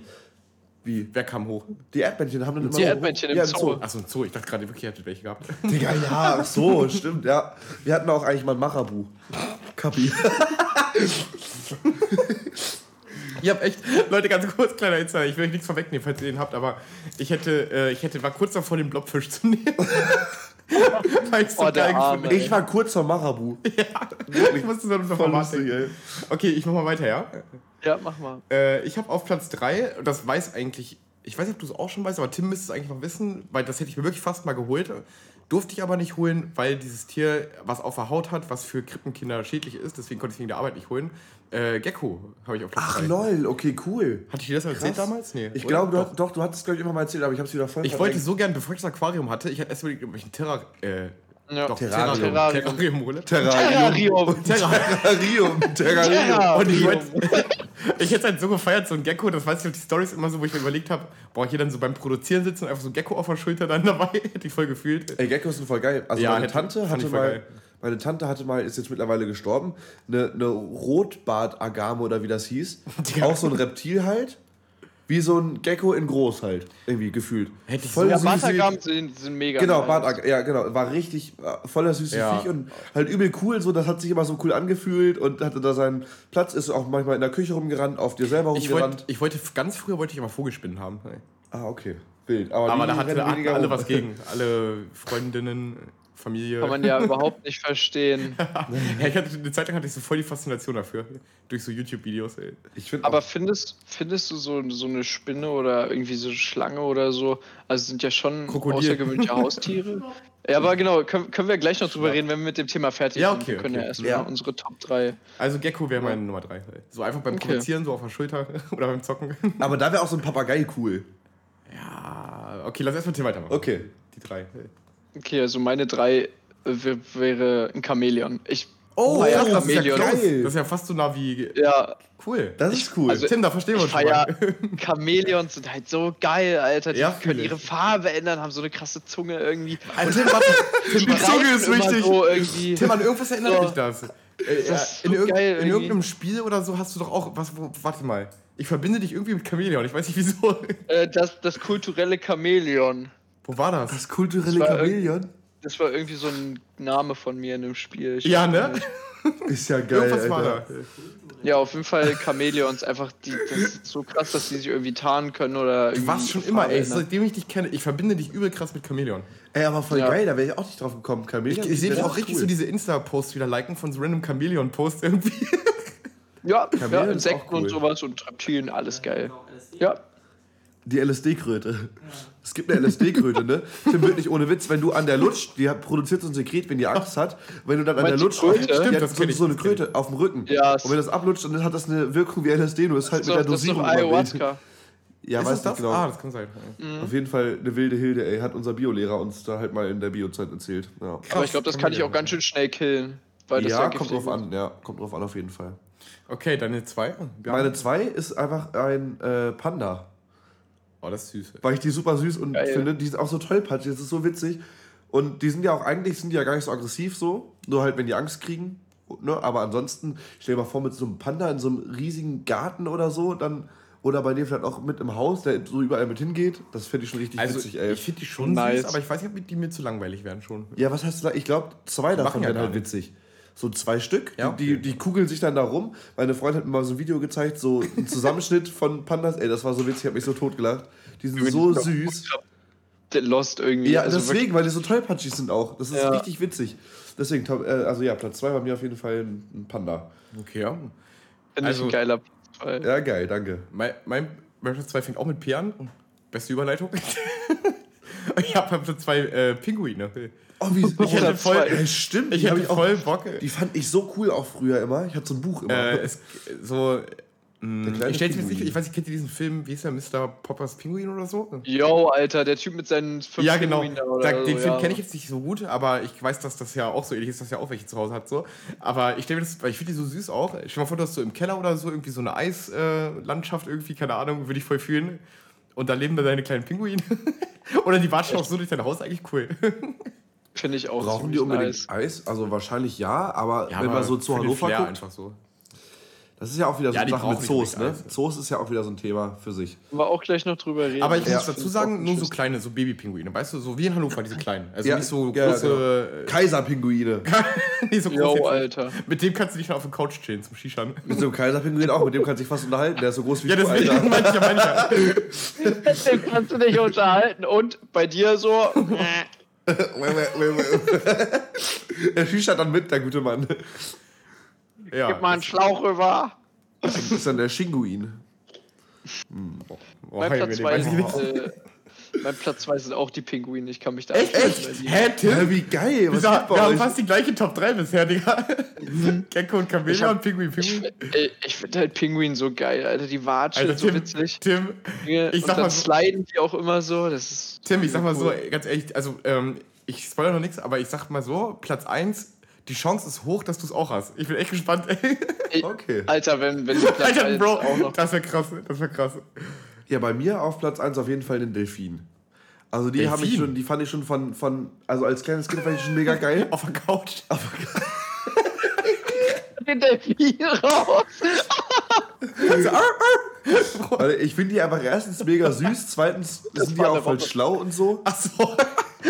Wie? Wer kam hoch? Die Erdmännchen haben dann immer Die Erdmännchen im, ja, im Zoo. Achso, im Zoo. Ich dachte gerade wirklich, ihr hättet welche gehabt. (laughs) Digga, ja, ach so, stimmt, ja. Wir hatten auch eigentlich mal ein Marabu. Kapi. (laughs) (laughs) Ich habe echt, Leute, ganz kurz, kleiner Insider, ich will euch nichts vorwegnehmen, falls ihr den habt, aber ich hätte, äh, ich hätte, war kurz davor, den Blobfisch zu nehmen. (laughs) Weil ich so oh, geil Arme, Ich war kurz vor Marabu. ja, ich musste so unter Format. Okay, ich mach mal weiter, ja? Ja, mach mal. Äh, ich habe auf Platz 3, und das weiß eigentlich, ich weiß nicht, ob du es auch schon weißt, aber Tim müsste es eigentlich noch wissen, weil das hätte ich mir wirklich fast mal geholt. Durfte ich aber nicht holen, weil dieses Tier was auf der Haut hat, was für Krippenkinder schädlich ist. Deswegen konnte ich es wegen der Arbeit nicht holen. Äh, Gecko habe ich auf Platz Ach, 3. lol, okay, cool. Hatte ich dir das Krass. erzählt damals? Nee. Ich glaube, doch. doch, du hattest, glaube ich, immer mal erzählt, aber ich habe es wieder voll Ich wollte so gern, bevor ich das Aquarium hatte, ich hatte erst überlegt, ob ich ein Terra. Äh, ja. Doch, Terrarium. Terrarium. Terrarium, oder? Terrarium. Terrarium. Terrarium. Und (laughs) ich, ich hätte es halt so gefeiert, so ein Gecko, das weiß ich auf die Stories immer so, wo ich mir überlegt habe, boah, hier dann so beim Produzieren sitzen und einfach so ein Gecko auf der Schulter dann dabei, (laughs) hätte ich voll gefühlt. Ey, Geckos sind voll geil. Also ja, meine Tante hatte mal, geil. Meine Tante hatte mal, ist jetzt mittlerweile gestorben, eine, eine Rotbart-Agame oder wie das hieß. (laughs) Ja. Auch so ein Reptil halt wie so ein Gecko in groß halt, irgendwie gefühlt. Hätte ich voll so ja, Bartagamen sind, sind mega. Genau, Bartag ja, genau. War richtig äh, voller süßes ja. Viech und halt übel cool. So, das hat sich immer so cool angefühlt und hatte da seinen Platz. Ist auch manchmal in der Küche rumgerannt, auf dir selber rumgerannt. Ich wollte, ich wollte ganz früher wollte ich immer Vogelspinnen haben. Ah, okay. Wild. Aber, Aber da hatte alle was gegen. (laughs) Alle Freundinnen. Familie. Kann man ja (laughs) überhaupt nicht verstehen. (laughs) ja, ich hatte, eine Zeit lang hatte ich so voll die Faszination dafür. Durch so YouTube-Videos, ey. Find Aber findest, findest du so, so eine Spinne oder irgendwie so eine Schlange oder so? Also sind ja schon Krokodil. außergewöhnliche Haustiere. Ja, aber genau, können, können wir gleich noch drüber reden, wenn wir mit dem Thema fertig ja, okay, sind. Wir können okay. ja erstmal ja. unsere Top 3. Also Gecko wäre meine Nummer 3. So einfach beim okay. Produzieren, so auf der Schulter (laughs) oder beim Zocken. Aber da wäre auch so ein Papagei cool. Ja, okay, lass erstmal Tim weitermachen. Okay. Die drei. Okay, also meine drei wäre ein Chamäleon. Ich Oh, ja, das, ist ja geil. das ist ja fast so nah wie. Ja. Cool. Das ist cool. Also, Tim, da verstehen wir uns schon. Ja, (laughs) (laughs) Chamäleons sind halt so geil, Alter. Die ja, können ihre Farbe ändern, haben so eine krasse Zunge irgendwie. Also, Tim, warte, (laughs) Tim, die Zunge ist wichtig. So Tim, an irgendwas erinnert so. mich das. Äh, das in, irg geil, in irgendeinem Spiel oder so hast du doch auch. Was, wo, warte mal. Ich verbinde dich irgendwie mit Chamäleon. Ich weiß nicht wieso. Äh, das, das kulturelle Chamäleon. Wo war das? Das kulturelle Chamäleon? Das war irgendwie so ein Name von mir in dem Spiel. Ich ja, ne? (laughs) Ist ja geil. Alter. War da. Ja, auf jeden Fall Chamäleons einfach, die, das ist so krass, dass die sich irgendwie tarnen können oder Du warst schon immer, ey, seitdem ich dich kenne, ich verbinde dich übel krass mit Chamäleon. Ey, aber voll ja. geil, da wäre ich auch nicht drauf gekommen. Chamäleon. Ich, ich sehe dich auch richtig cool. so diese Insta-Posts wieder liken von so random Chamäleon-Posts irgendwie. Ja, ja Insekten cool. und sowas und Reptilien, alles geil. Ja. Die LSD-Kröte. Es gibt eine LSD-Kröte, ne? Tim, wirklich ohne Witz, wenn du an der lutscht, die produziert so ein Sekret, wenn die Angst hat. Wenn du dann an der lutscht, Kröte? Stimmt, die hat so, so eine Kröte auf dem Rücken. Ja, und wenn das ablutscht, dann hat das eine Wirkung wie LSD, nur ist halt mit der Dosierung. Das ist doch Ayahuasca. Ja, ist weiß nicht genau. Ah, das kann sein. Mhm. Auf jeden Fall eine wilde Hilde, ey. Hat unser Biolehrer uns da halt mal in der Biozeit erzählt. Ja. Aber ich glaube, das kann ich auch ganz schön schnell killen. Weil das ja, ja kommt drauf an. Ja, kommt drauf an auf jeden Fall. Okay, deine zwei? Meine zwei ist einfach ein äh, Panda. Oh, das ist süß. Weil ich die super süß und Geil. finde, die ist auch so tollpatschig, das ist so witzig. Und die sind ja auch eigentlich sind die ja gar nicht so aggressiv so, nur halt wenn die Angst kriegen. Ne? Aber ansonsten, stell dir mal vor, mit so einem Panda in so einem riesigen Garten oder so, dann oder bei dir vielleicht auch mit im Haus, der so überall mit hingeht. Das finde ich schon richtig also witzig, ey. Ich finde die schon nice. süß, aber ich weiß nicht, ob die mir zu langweilig werden schon. Ja, was heißt du da? Ich glaube, zwei die davon werden halt witzig. So zwei Stück, ja, okay. die, die kugeln sich dann da rum. Meine Freundin hat mir mal so ein Video gezeigt, so ein Zusammenschnitt (laughs) von Pandas. Ey, das war so witzig, ich habe mich so tot gelacht. Die sind Wenn so süß. Der Lost irgendwie. Ja, also deswegen, weil die so tollpatschig sind auch. Das ist ja. richtig witzig. Deswegen, äh, also ja, Platz zwei war mir auf jeden Fall ein Panda. Okay, ja. Finde also, ich ein geiler Fall. Ja, geil, danke. Mein, mein Platz 2 fängt auch mit P an. Beste Überleitung. (laughs) (laughs) ich habe Platz 2 äh, Pinguine. Oh, wie ich hatte voll, ja, stimmt. Ich hatte voll Bock. Die fand ich so cool auch früher immer. Ich hatte so ein Buch immer. Äh, es, so Mm, ich stell's mir nicht, ich weiß nicht, kennt ihr diesen Film, wie ist der, Mr. Poppers Pinguin oder so? Yo, Alter, der Typ mit seinen fünf Ja, genau. Da, den so, Film ja. kenne ich jetzt nicht so gut, aber ich weiß, dass das ja auch so ähnlich ist, dass er auch welche zu Hause hat. So. Aber ich stelle mir das, weil ich finde die so süß auch. Stell dir mal vor, du hast so im Keller oder so irgendwie so eine Eislandschaft äh, irgendwie, keine Ahnung, würde ich voll fühlen. Und da leben da deine kleinen Pinguine. (laughs) oder die watschen auch so durch dein Haus, eigentlich cool. Finde ich auch Brauchen die unbedingt nice. Eis? Also wahrscheinlich ja, aber ja, wenn man so zu Hannover guckt. einfach so. Das ist ja auch wieder so ja, eine Sache mit Zoos, ne? Zoos ist ja auch wieder so ein Thema für sich. Wir auch gleich noch drüber reden. Aber ich ja. muss dazu sagen, nur so kleine, so Babypinguine. Weißt du, so wie in Hannover, diese kleinen. Also ja, nicht so ja, große. Genau. Äh, Kaiserpinguine. (laughs) nicht so groß. Yo, Alter. Mit dem kannst du dich noch auf den Couch chillen zum Shishan. Mit so einem Kaiserpinguin auch, mit dem kannst du dich fast unterhalten. Der ist so groß wie ja, du, Alter. Ja, (laughs) mancher, mancher. (laughs) Mit dem kannst du dich unterhalten. Und bei dir so. er shishat dann mit, der gute Mann. Ja, Gib mal einen Schlauch rüber. Das ist dann der Shinguin. Hm. Oh, mein, Platz zwei ist, äh, mein Platz 2 sind auch die Pinguine. Ich kann mich da Echt? Echt? Hä, Tim? Ja, wie geil. Was wir, wir haben fast die gleiche Top 3 bisher, Digga. (laughs) Gecko und Chameleon und Pinguin. Pinguin. Ich, äh, ich finde halt Pinguin so geil, Alter. Die watschen so witzig. Tim, ich sag und mal so, sliden die auch immer so. Das ist Tim, ich sag mal cool. so, ganz ehrlich, also ähm, ich spoilere noch nichts, aber ich sag mal so, Platz 1 die Chance ist hoch, dass du es auch hast. Ich bin echt gespannt, ey. okay. Alter, wenn, wenn du Platz Alter, Bro, auch noch das wäre krass, das wäre krass. Ja, bei mir auf Platz 1 auf jeden Fall den Delfin. Also die habe ich schon, die fand ich schon von, von, also als kleines Kind fand ich schon mega geil. (laughs) auf der Couch. Auf der Couch. (laughs) den Delfin raus. Weil ich finde die einfach erstens mega süß, zweitens sind die auch voll schlau und so. Ach so.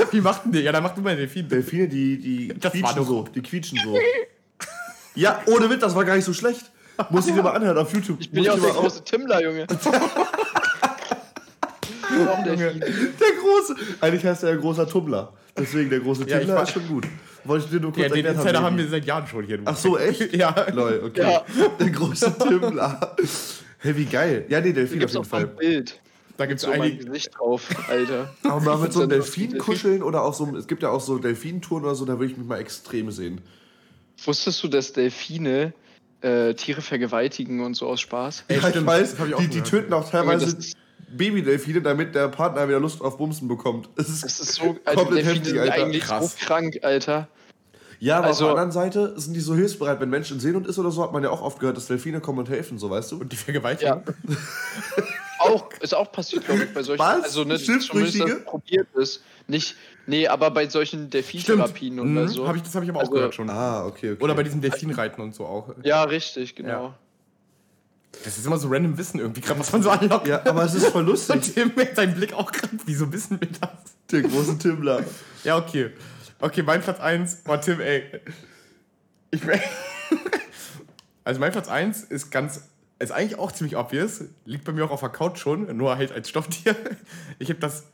(laughs) Wie macht denn der? Ja, dann mach du mal Delfine. Delfine, die, die das quietschen so. Die quietschen so. (laughs) ja, ohne Witz, das war gar nicht so schlecht. Muss ich dir mal anhören auf YouTube. Ich bin ja auch der große Timmler, Junge. (laughs) der, der große. Eigentlich heißt er ja großer Tummler. Deswegen der große Timmler ja, ist schon gut. Wollte ich dir nur kurz ja, den Insider haben wir seit Jahren schon hier. Ach so, echt? ja. Lol, okay. Ja. Der große Timmler. Hey, wie geil. Ja, nee, Delfin auf jeden Fall. Bild. Da gibt es so einige. Gesicht drauf, Alter. Aber mal mit so einem Delfin kuscheln oder auch so, es gibt ja auch so Delfintouren oder so, da würde ich mich mal extrem sehen. Wusstest du, dass Delfine äh, Tiere vergewaltigen und so aus Spaß? Ja, ich weiß, die, die töten auch teilweise Babydelfine, damit der Partner wieder Lust auf Bumsen bekommt. Das ist, das ist so, Alter, Delfine heftig, sind Alter. eigentlich Krass. so krank, Alter. Ja, aber also, auf der anderen Seite sind die so hilfsbereit. Wenn Menschen sehen und ist oder so, hat man ja auch oft gehört, dass Delfine kommen und helfen, so weißt du. Und die vergewaltigen. Ja. (laughs) auch, ist auch passiert, glaube ich, bei solchen. Was? Also, ne, zumindest das probiert ist. Nicht, nee, aber bei solchen Delfintherapien oder mhm. so. Hab ich, das habe ich aber also, auch gehört schon. Ah, okay, okay. Oder bei diesem Delfinreiten und so auch. Ja, richtig, genau. Ja. Das ist immer so random Wissen irgendwie, gerade was man so anlockt. Ja, aber es ist voll lustig. Und Tim mit seinem Blick auch gerade, wieso wissen wir das? Der große Timmler. ja, okay. Okay, mein Platz 1, boah, Tim, ey. Ich (laughs) Also mein Platz 1 ist ganz, ist eigentlich auch ziemlich obvious. Liegt bei mir auch auf der Couch schon, nur halt als Stofftier. Ich habe das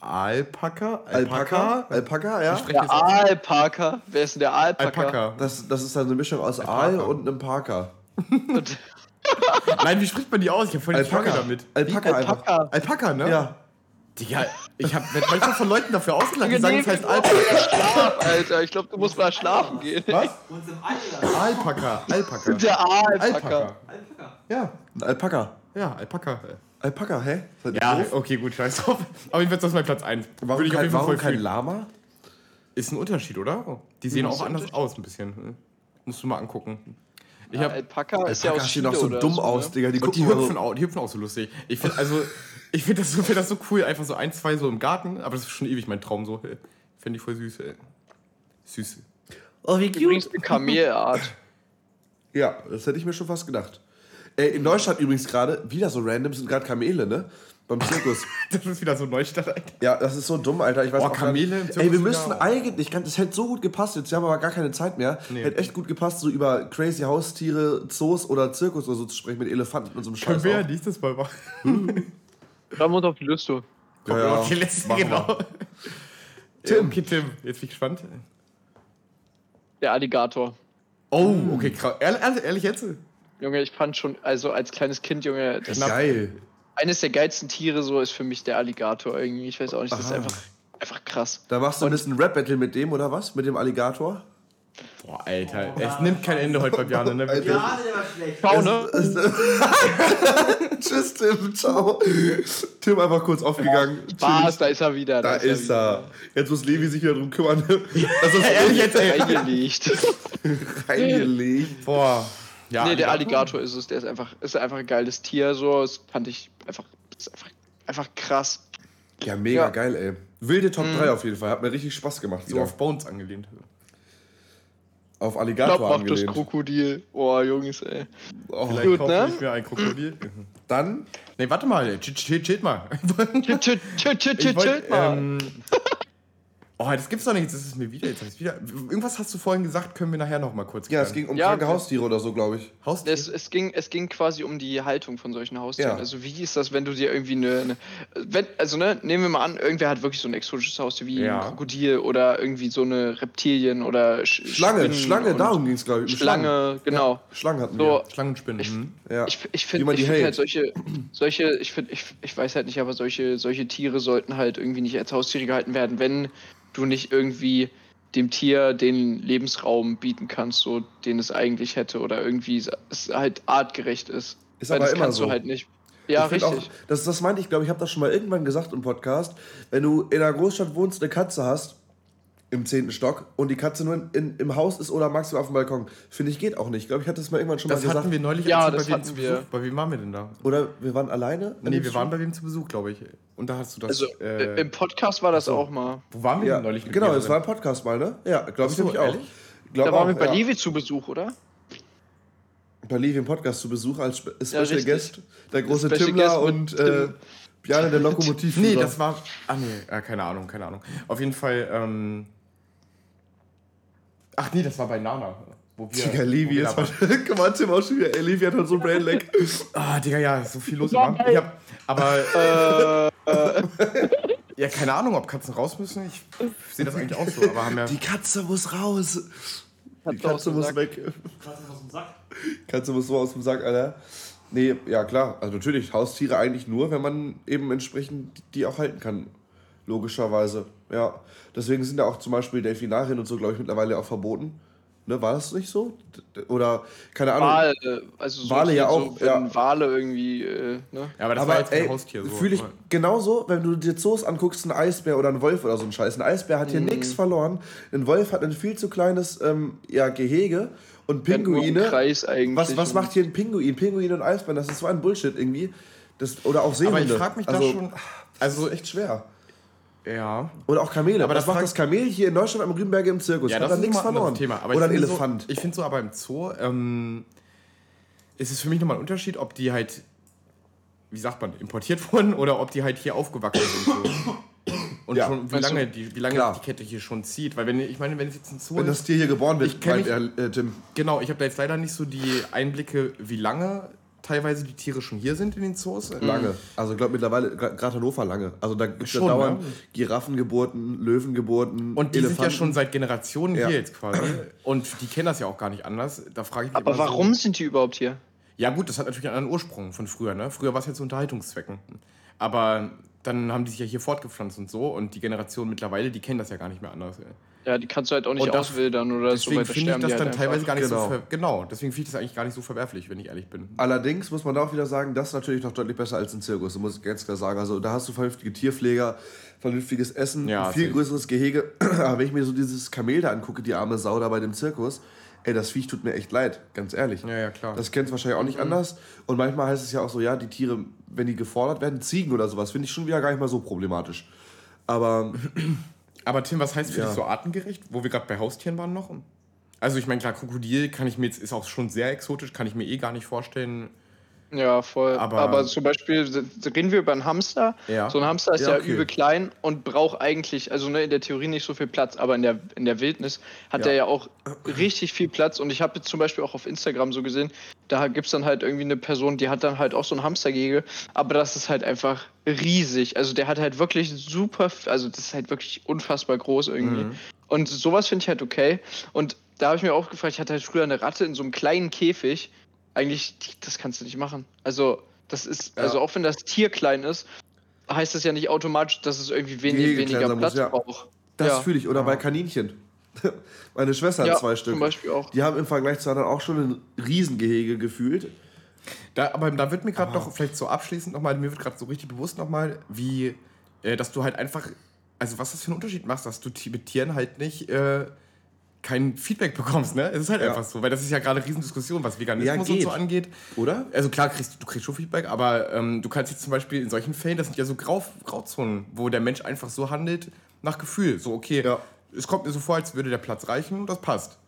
Alpaka? Alpaka? Alpaka, ja. Der Alpaka. Wer ist denn der Alpaka? Alpaka. Das, das ist dann eine Mischung aus Alpaka. Aal und einem Parker. (laughs) Nein, wie spricht man die aus? Ich habe voll die Frage damit. Alpaka, Alpaka. Alpaka, ne? Ja. Digga, ich hab manchmal von Leuten dafür ausgelacht, die sagen, es heißt Alpaka. Schlaf, Alter. Ich glaube, du musst mal schlafen gehen. Was? Alpaka. Alpaka. (laughs) Der Alpaka. Alpaka. Ja. Ein Alpaka. Ja, Alpaka. Alpaka, hä? Ja, doof? okay, gut, scheiß drauf. Aber ich werde das mein Platz 1. Warum, Würde ich auf kein, jeden Fall warum voll kein. Lama? Ist ein Unterschied, oder? Die sehen auch anders aus, ein bisschen. Musst du mal angucken. Ich Ja, hab, Alpaka ist ja Alpaka aus sehen Chile auch so dumm aus, ne? Digga. Die und die gucken hüpfen, auch, die hüpfen auch so lustig. Ich finde also, ich finde das, so- find das so cool, einfach so ein, zwei so im Garten, aber das ist schon ewig mein Traum so. Finde ich voll süß. ey. Süß. Oh, wie Übrigens eine Kamelart. (laughs) Ja, das hätte ich mir schon fast gedacht. Äh, in Neustadt übrigens gerade, wieder so random, sind gerade Kamele, ne? Beim Zirkus. (laughs) Das ist wieder so Neustadt, Alter. Ja, das ist so dumm, Alter. Ich weiß Oh, nicht- Kamele im Zirkus Ey, wir müssten eigentlich, das hätte so gut gepasst, jetzt haben wir aber gar keine Zeit mehr. Nee. Hätte echt gut gepasst, so über crazy Haustiere, Zoos oder Zirkus oder so zu sprechen, mit Elefanten und so einem Können Scheiß. wir ja nächstes Mal machen. (laughs) Schreiben wir uns auf die Liste. Ja, ja, okay, letzte, machen wir. (laughs) genau. Tim. Okay, Tim, jetzt bin ich gespannt. Der Alligator. Oh, okay, krass. Ehrlich, ehrlich, jetzt? Junge, ich fand schon, also als kleines Kind, Junge, das Geil. eines der geilsten Tiere so ist für mich der Alligator irgendwie. Ich weiß auch nicht, das ist Aha. einfach, einfach krass. Da machst du ein bisschen Rap-Battle mit dem, oder was? Mit dem Alligator? Boah, Alter, es nimmt kein Ende heute bei Bjarne, ne? Ja, der war schlecht. Schau, ne? (laughs) (laughs) Tschüss, Tim. Ciao. Tim einfach kurz aufgegangen. Spaß, da ist er wieder. Da ist er. Jetzt muss Levi sich wieder drum kümmern. Das ist Ehrlich jetzt, reingelegt. (laughs) reingelegt. Boah. Ja, nee, der Alligator ist es. Der ist einfach, ist einfach ein geiles Tier. So, das fand ich einfach, das ist einfach, einfach krass. Ja, mega Ja. geil, ey. Wilde Top 3 auf jeden Fall. Hat mir richtig Spaß gemacht. So Wieder. auf Bones angelehnt. auf Ich Alligator glaub, macht das angelehnt. Krokodil. Boah, Jungs, ey. Oh. Vielleicht Gut, kaufe ne? ich mir ein Krokodil. Dann, nee, warte mal, chill, chill, chill mal. Chill, chill, chill, chill, Ich chill, wollt, chill mal. Oh, das gibt's doch nicht. Jetzt ist mir wieder. Jetzt wieder. Irgendwas hast du vorhin gesagt, können wir nachher noch mal kurz ja, es ging um Ja, kranke. Haustiere oder so, glaube ich. Haustier. Es, es, ging, es ging quasi um die Haltung von solchen Haustieren. Ja. Also wie ist das, wenn du dir irgendwie eine, eine wenn, also ne, nehmen wir mal an, irgendwer hat wirklich so ein exotisches Haustier wie Ja. ein Krokodil oder irgendwie so eine Reptilien oder Sch Schlange, Spinnen Schlange, darum ging es, glaube ich. Um Schlange, genau. Ja, Schlangen hatten So, Schlangenspinnen. Ich- mhm. wir. Ja. Ich, ich finde find halt solche, solche, ich finde, ich, ich weiß halt nicht, aber solche, solche Tiere sollten halt irgendwie nicht als Haustiere gehalten werden, wenn du nicht irgendwie dem Tier den Lebensraum bieten kannst, so den es eigentlich hätte oder irgendwie es halt artgerecht ist. Ist Weil aber das immer kannst so. du halt nicht. Ja, Ich richtig. Auch, das, das meinte ich, glaube ich, habe das schon mal irgendwann gesagt im Podcast. Wenn du in einer Großstadt wohnst, eine Katze hast, im zehnten Stock, und die Katze nur in, in, im Haus ist oder maximal auf dem Balkon, finde ich, geht auch nicht. Ich glaube, ich hatte das mal irgendwann schon Das mal hatten gesagt. wir neulich. Ja, als wir das bei wem hatten zu wir. Besuch. Bei wem waren wir denn da? Oder wir waren alleine? Nee, wir waren bei wem zu Besuch, glaube ich. Und da hast du das. Also äh, im Podcast war das auch mal. wo waren wir Ja, denn neulich mit genau, das war ein Podcast mal, ne? Ja, glaube ich nämlich auch. Glaub Da waren auch, wir bei ja. Levi zu Besuch, oder? bei Levi im Podcast zu Besuch als Spe Ja, Special richtig. Guest. Der große Special Timmler Guest mit und äh, Bjarne der Lokomotiv. Nee, das war. Ah, nee, keine Ahnung, keine Ahnung. Auf jeden Fall. Ähm, ach nee, das war bei Nana. Wo wir, Digga, Levi ist da heute. (laughs) Guck mal, Tim auch schon wieder. Ey, Levi hat heute so ein Brainlag. Ah, Digga, ja, so viel los immer. Ich hab, aber. (laughs) ja, keine Ahnung, ob Katzen raus müssen. Ich sehe das eigentlich auch so, aber haben ja. Die Katze muss raus. Die Katze Katze muss Sack. weg. Was ist aus dem Sack? Katze muss so aus dem Sack, Alter. Nee, ja klar. Also natürlich, Haustiere eigentlich nur, wenn man eben entsprechend die auch halten kann. Logischerweise. Ja. Deswegen sind ja auch zum Beispiel Delfinarien und so, glaube ich, mittlerweile auch verboten. Ne, war das nicht so? Oder, keine Ahnung. Wale, äh, also so Wale ja so, auch, wenn ja. Wale irgendwie, äh, ne? Ja, aber das war Aber jetzt kein ey, Haustier. So. fühle ich genauso, wenn du dir Zoos anguckst, ein Eisbär oder ein Wolf oder so ein Scheiß. Ein Eisbär hat hier nichts verloren. Ein Wolf hat ein viel zu kleines ähm, ja, Gehege und Pinguine. Kreis eigentlich. Was, was und- macht hier ein Pinguin? Pinguin und Eisbären, das ist so ein Bullshit irgendwie. Das, oder auch Seehunde. Aber ich frage mich also, da schon. Also echt schwer. Ja. Oder auch Kamele. Aber das das macht das Kamel hier in Deutschland am Rübenberge im Zirkus. Ja, hat das da ist nichts nochmal ein verloren. Thema. Aber oder ein Elefant. So, ich finde so aber im Zoo ähm, ist es für mich nochmal ein Unterschied, ob die halt, wie sagt man, importiert (laughs) wurden oder ob die halt hier aufgewachsen sind. So. Und Ja. schon, wie du, lange, die, wie lange klar. die Kette hier schon zieht. Weil wenn ich meine, wenn es jetzt ein Zoo Wenn ist, das Tier hier geboren wird, Ich meint er, äh, Tim. genau, ich habe da jetzt leider nicht so die Einblicke, wie lange teilweise die Tiere schon hier sind in den Zoos. Lange. Also ich glaube mittlerweile, gerade Hannover lange. Also da gibt es ja dauernd ne? Giraffengeburten, Löwengeburten, Und die Elefanten. sind ja schon seit Generationen Ja. hier jetzt quasi. Und die kennen das ja auch gar nicht anders. Da frage ich mich Aber immer so- warum sind die überhaupt hier? Ja, gut, das hat natürlich einen anderen Ursprung von früher, ne? Früher war es ja zu Unterhaltungszwecken. Aber dann haben die sich ja hier fortgepflanzt und so und die Generation mittlerweile, die kennen das ja gar nicht mehr anders. Ey. Ja, die kannst du halt auch nicht das, auswildern oder so weiter sterben. Ich das dann halt teilweise gar nicht genau. so genau, deswegen finde ich das eigentlich gar nicht so verwerflich, wenn ich ehrlich bin. Allerdings muss man da auch wieder sagen, das ist natürlich noch deutlich besser als ein Zirkus, muss ich ganz klar sagen. Also da hast du vernünftige Tierpfleger, vernünftiges Essen, ja, ein viel größeres Gehege. (clears throat) Aber wenn ich mir so dieses Kamel da angucke, die arme Sau da bei dem Zirkus, ey, das Viech tut mir echt leid, ganz ehrlich. Ja, ja, klar. Das kennt es wahrscheinlich auch nicht mhm. anders. Und manchmal heißt es ja auch so, ja, die Tiere, wenn die gefordert werden, Ziegen oder sowas, finde ich schon wieder gar nicht mal so problematisch. Aber (clears throat) aber Tim, was heißt für ja. dich so artengerecht, wo wir gerade bei Haustieren waren noch? Also ich meine, klar, Krokodil kann ich mir jetzt, ist auch schon sehr exotisch, kann ich mir eh gar nicht vorstellen. Ja, voll. Aber, Aber zum Beispiel reden wir über einen Hamster. Ja. So ein Hamster ist ja, ja okay. übel klein und braucht eigentlich, also ne, in der Theorie nicht so viel Platz, aber in der, in der Wildnis hat ja. er ja auch richtig viel Platz. Und ich habe jetzt zum Beispiel auch auf Instagram so gesehen, da gibt es dann halt irgendwie eine Person, die hat dann halt auch so ein Hamstergehege, aber das ist halt einfach riesig. Also der hat halt wirklich super, also das ist halt wirklich unfassbar groß irgendwie. Mhm. Und sowas finde ich halt okay. Und da habe ich mir auch gefragt, ich hatte halt früher eine Ratte in so einem kleinen Käfig eigentlich, das kannst du nicht machen. Also, das ist, ja. also auch wenn das Tier klein ist, heißt das ja nicht automatisch, dass es irgendwie wenig, weniger Platz muss, ja. braucht. Das ja. fühle ich. Oder bei Kaninchen. (laughs) Meine Schwester hat zwei Stück. Zum Beispiel auch. Die haben im Vergleich zu anderen auch schon ein Riesengehege gefühlt. Da, aber da wird mir gerade noch, vielleicht so abschließend nochmal, mir wird gerade so richtig bewusst nochmal, wie, äh, dass du halt einfach, also was das für einen Unterschied machst, dass du mit Tieren halt nicht äh, kein Feedback bekommst, ne? Es ist halt ja. einfach so, weil das ist ja gerade eine Riesendiskussion, was Veganismus ja, und so angeht. Oder? Also klar, kriegst, du kriegst schon Feedback, aber ähm, du kannst jetzt zum Beispiel in solchen Fällen, das sind ja so Grau, Grauzonen, wo der Mensch einfach so handelt nach Gefühl. So, okay, ja. es kommt mir so vor, als würde der Platz reichen und das passt.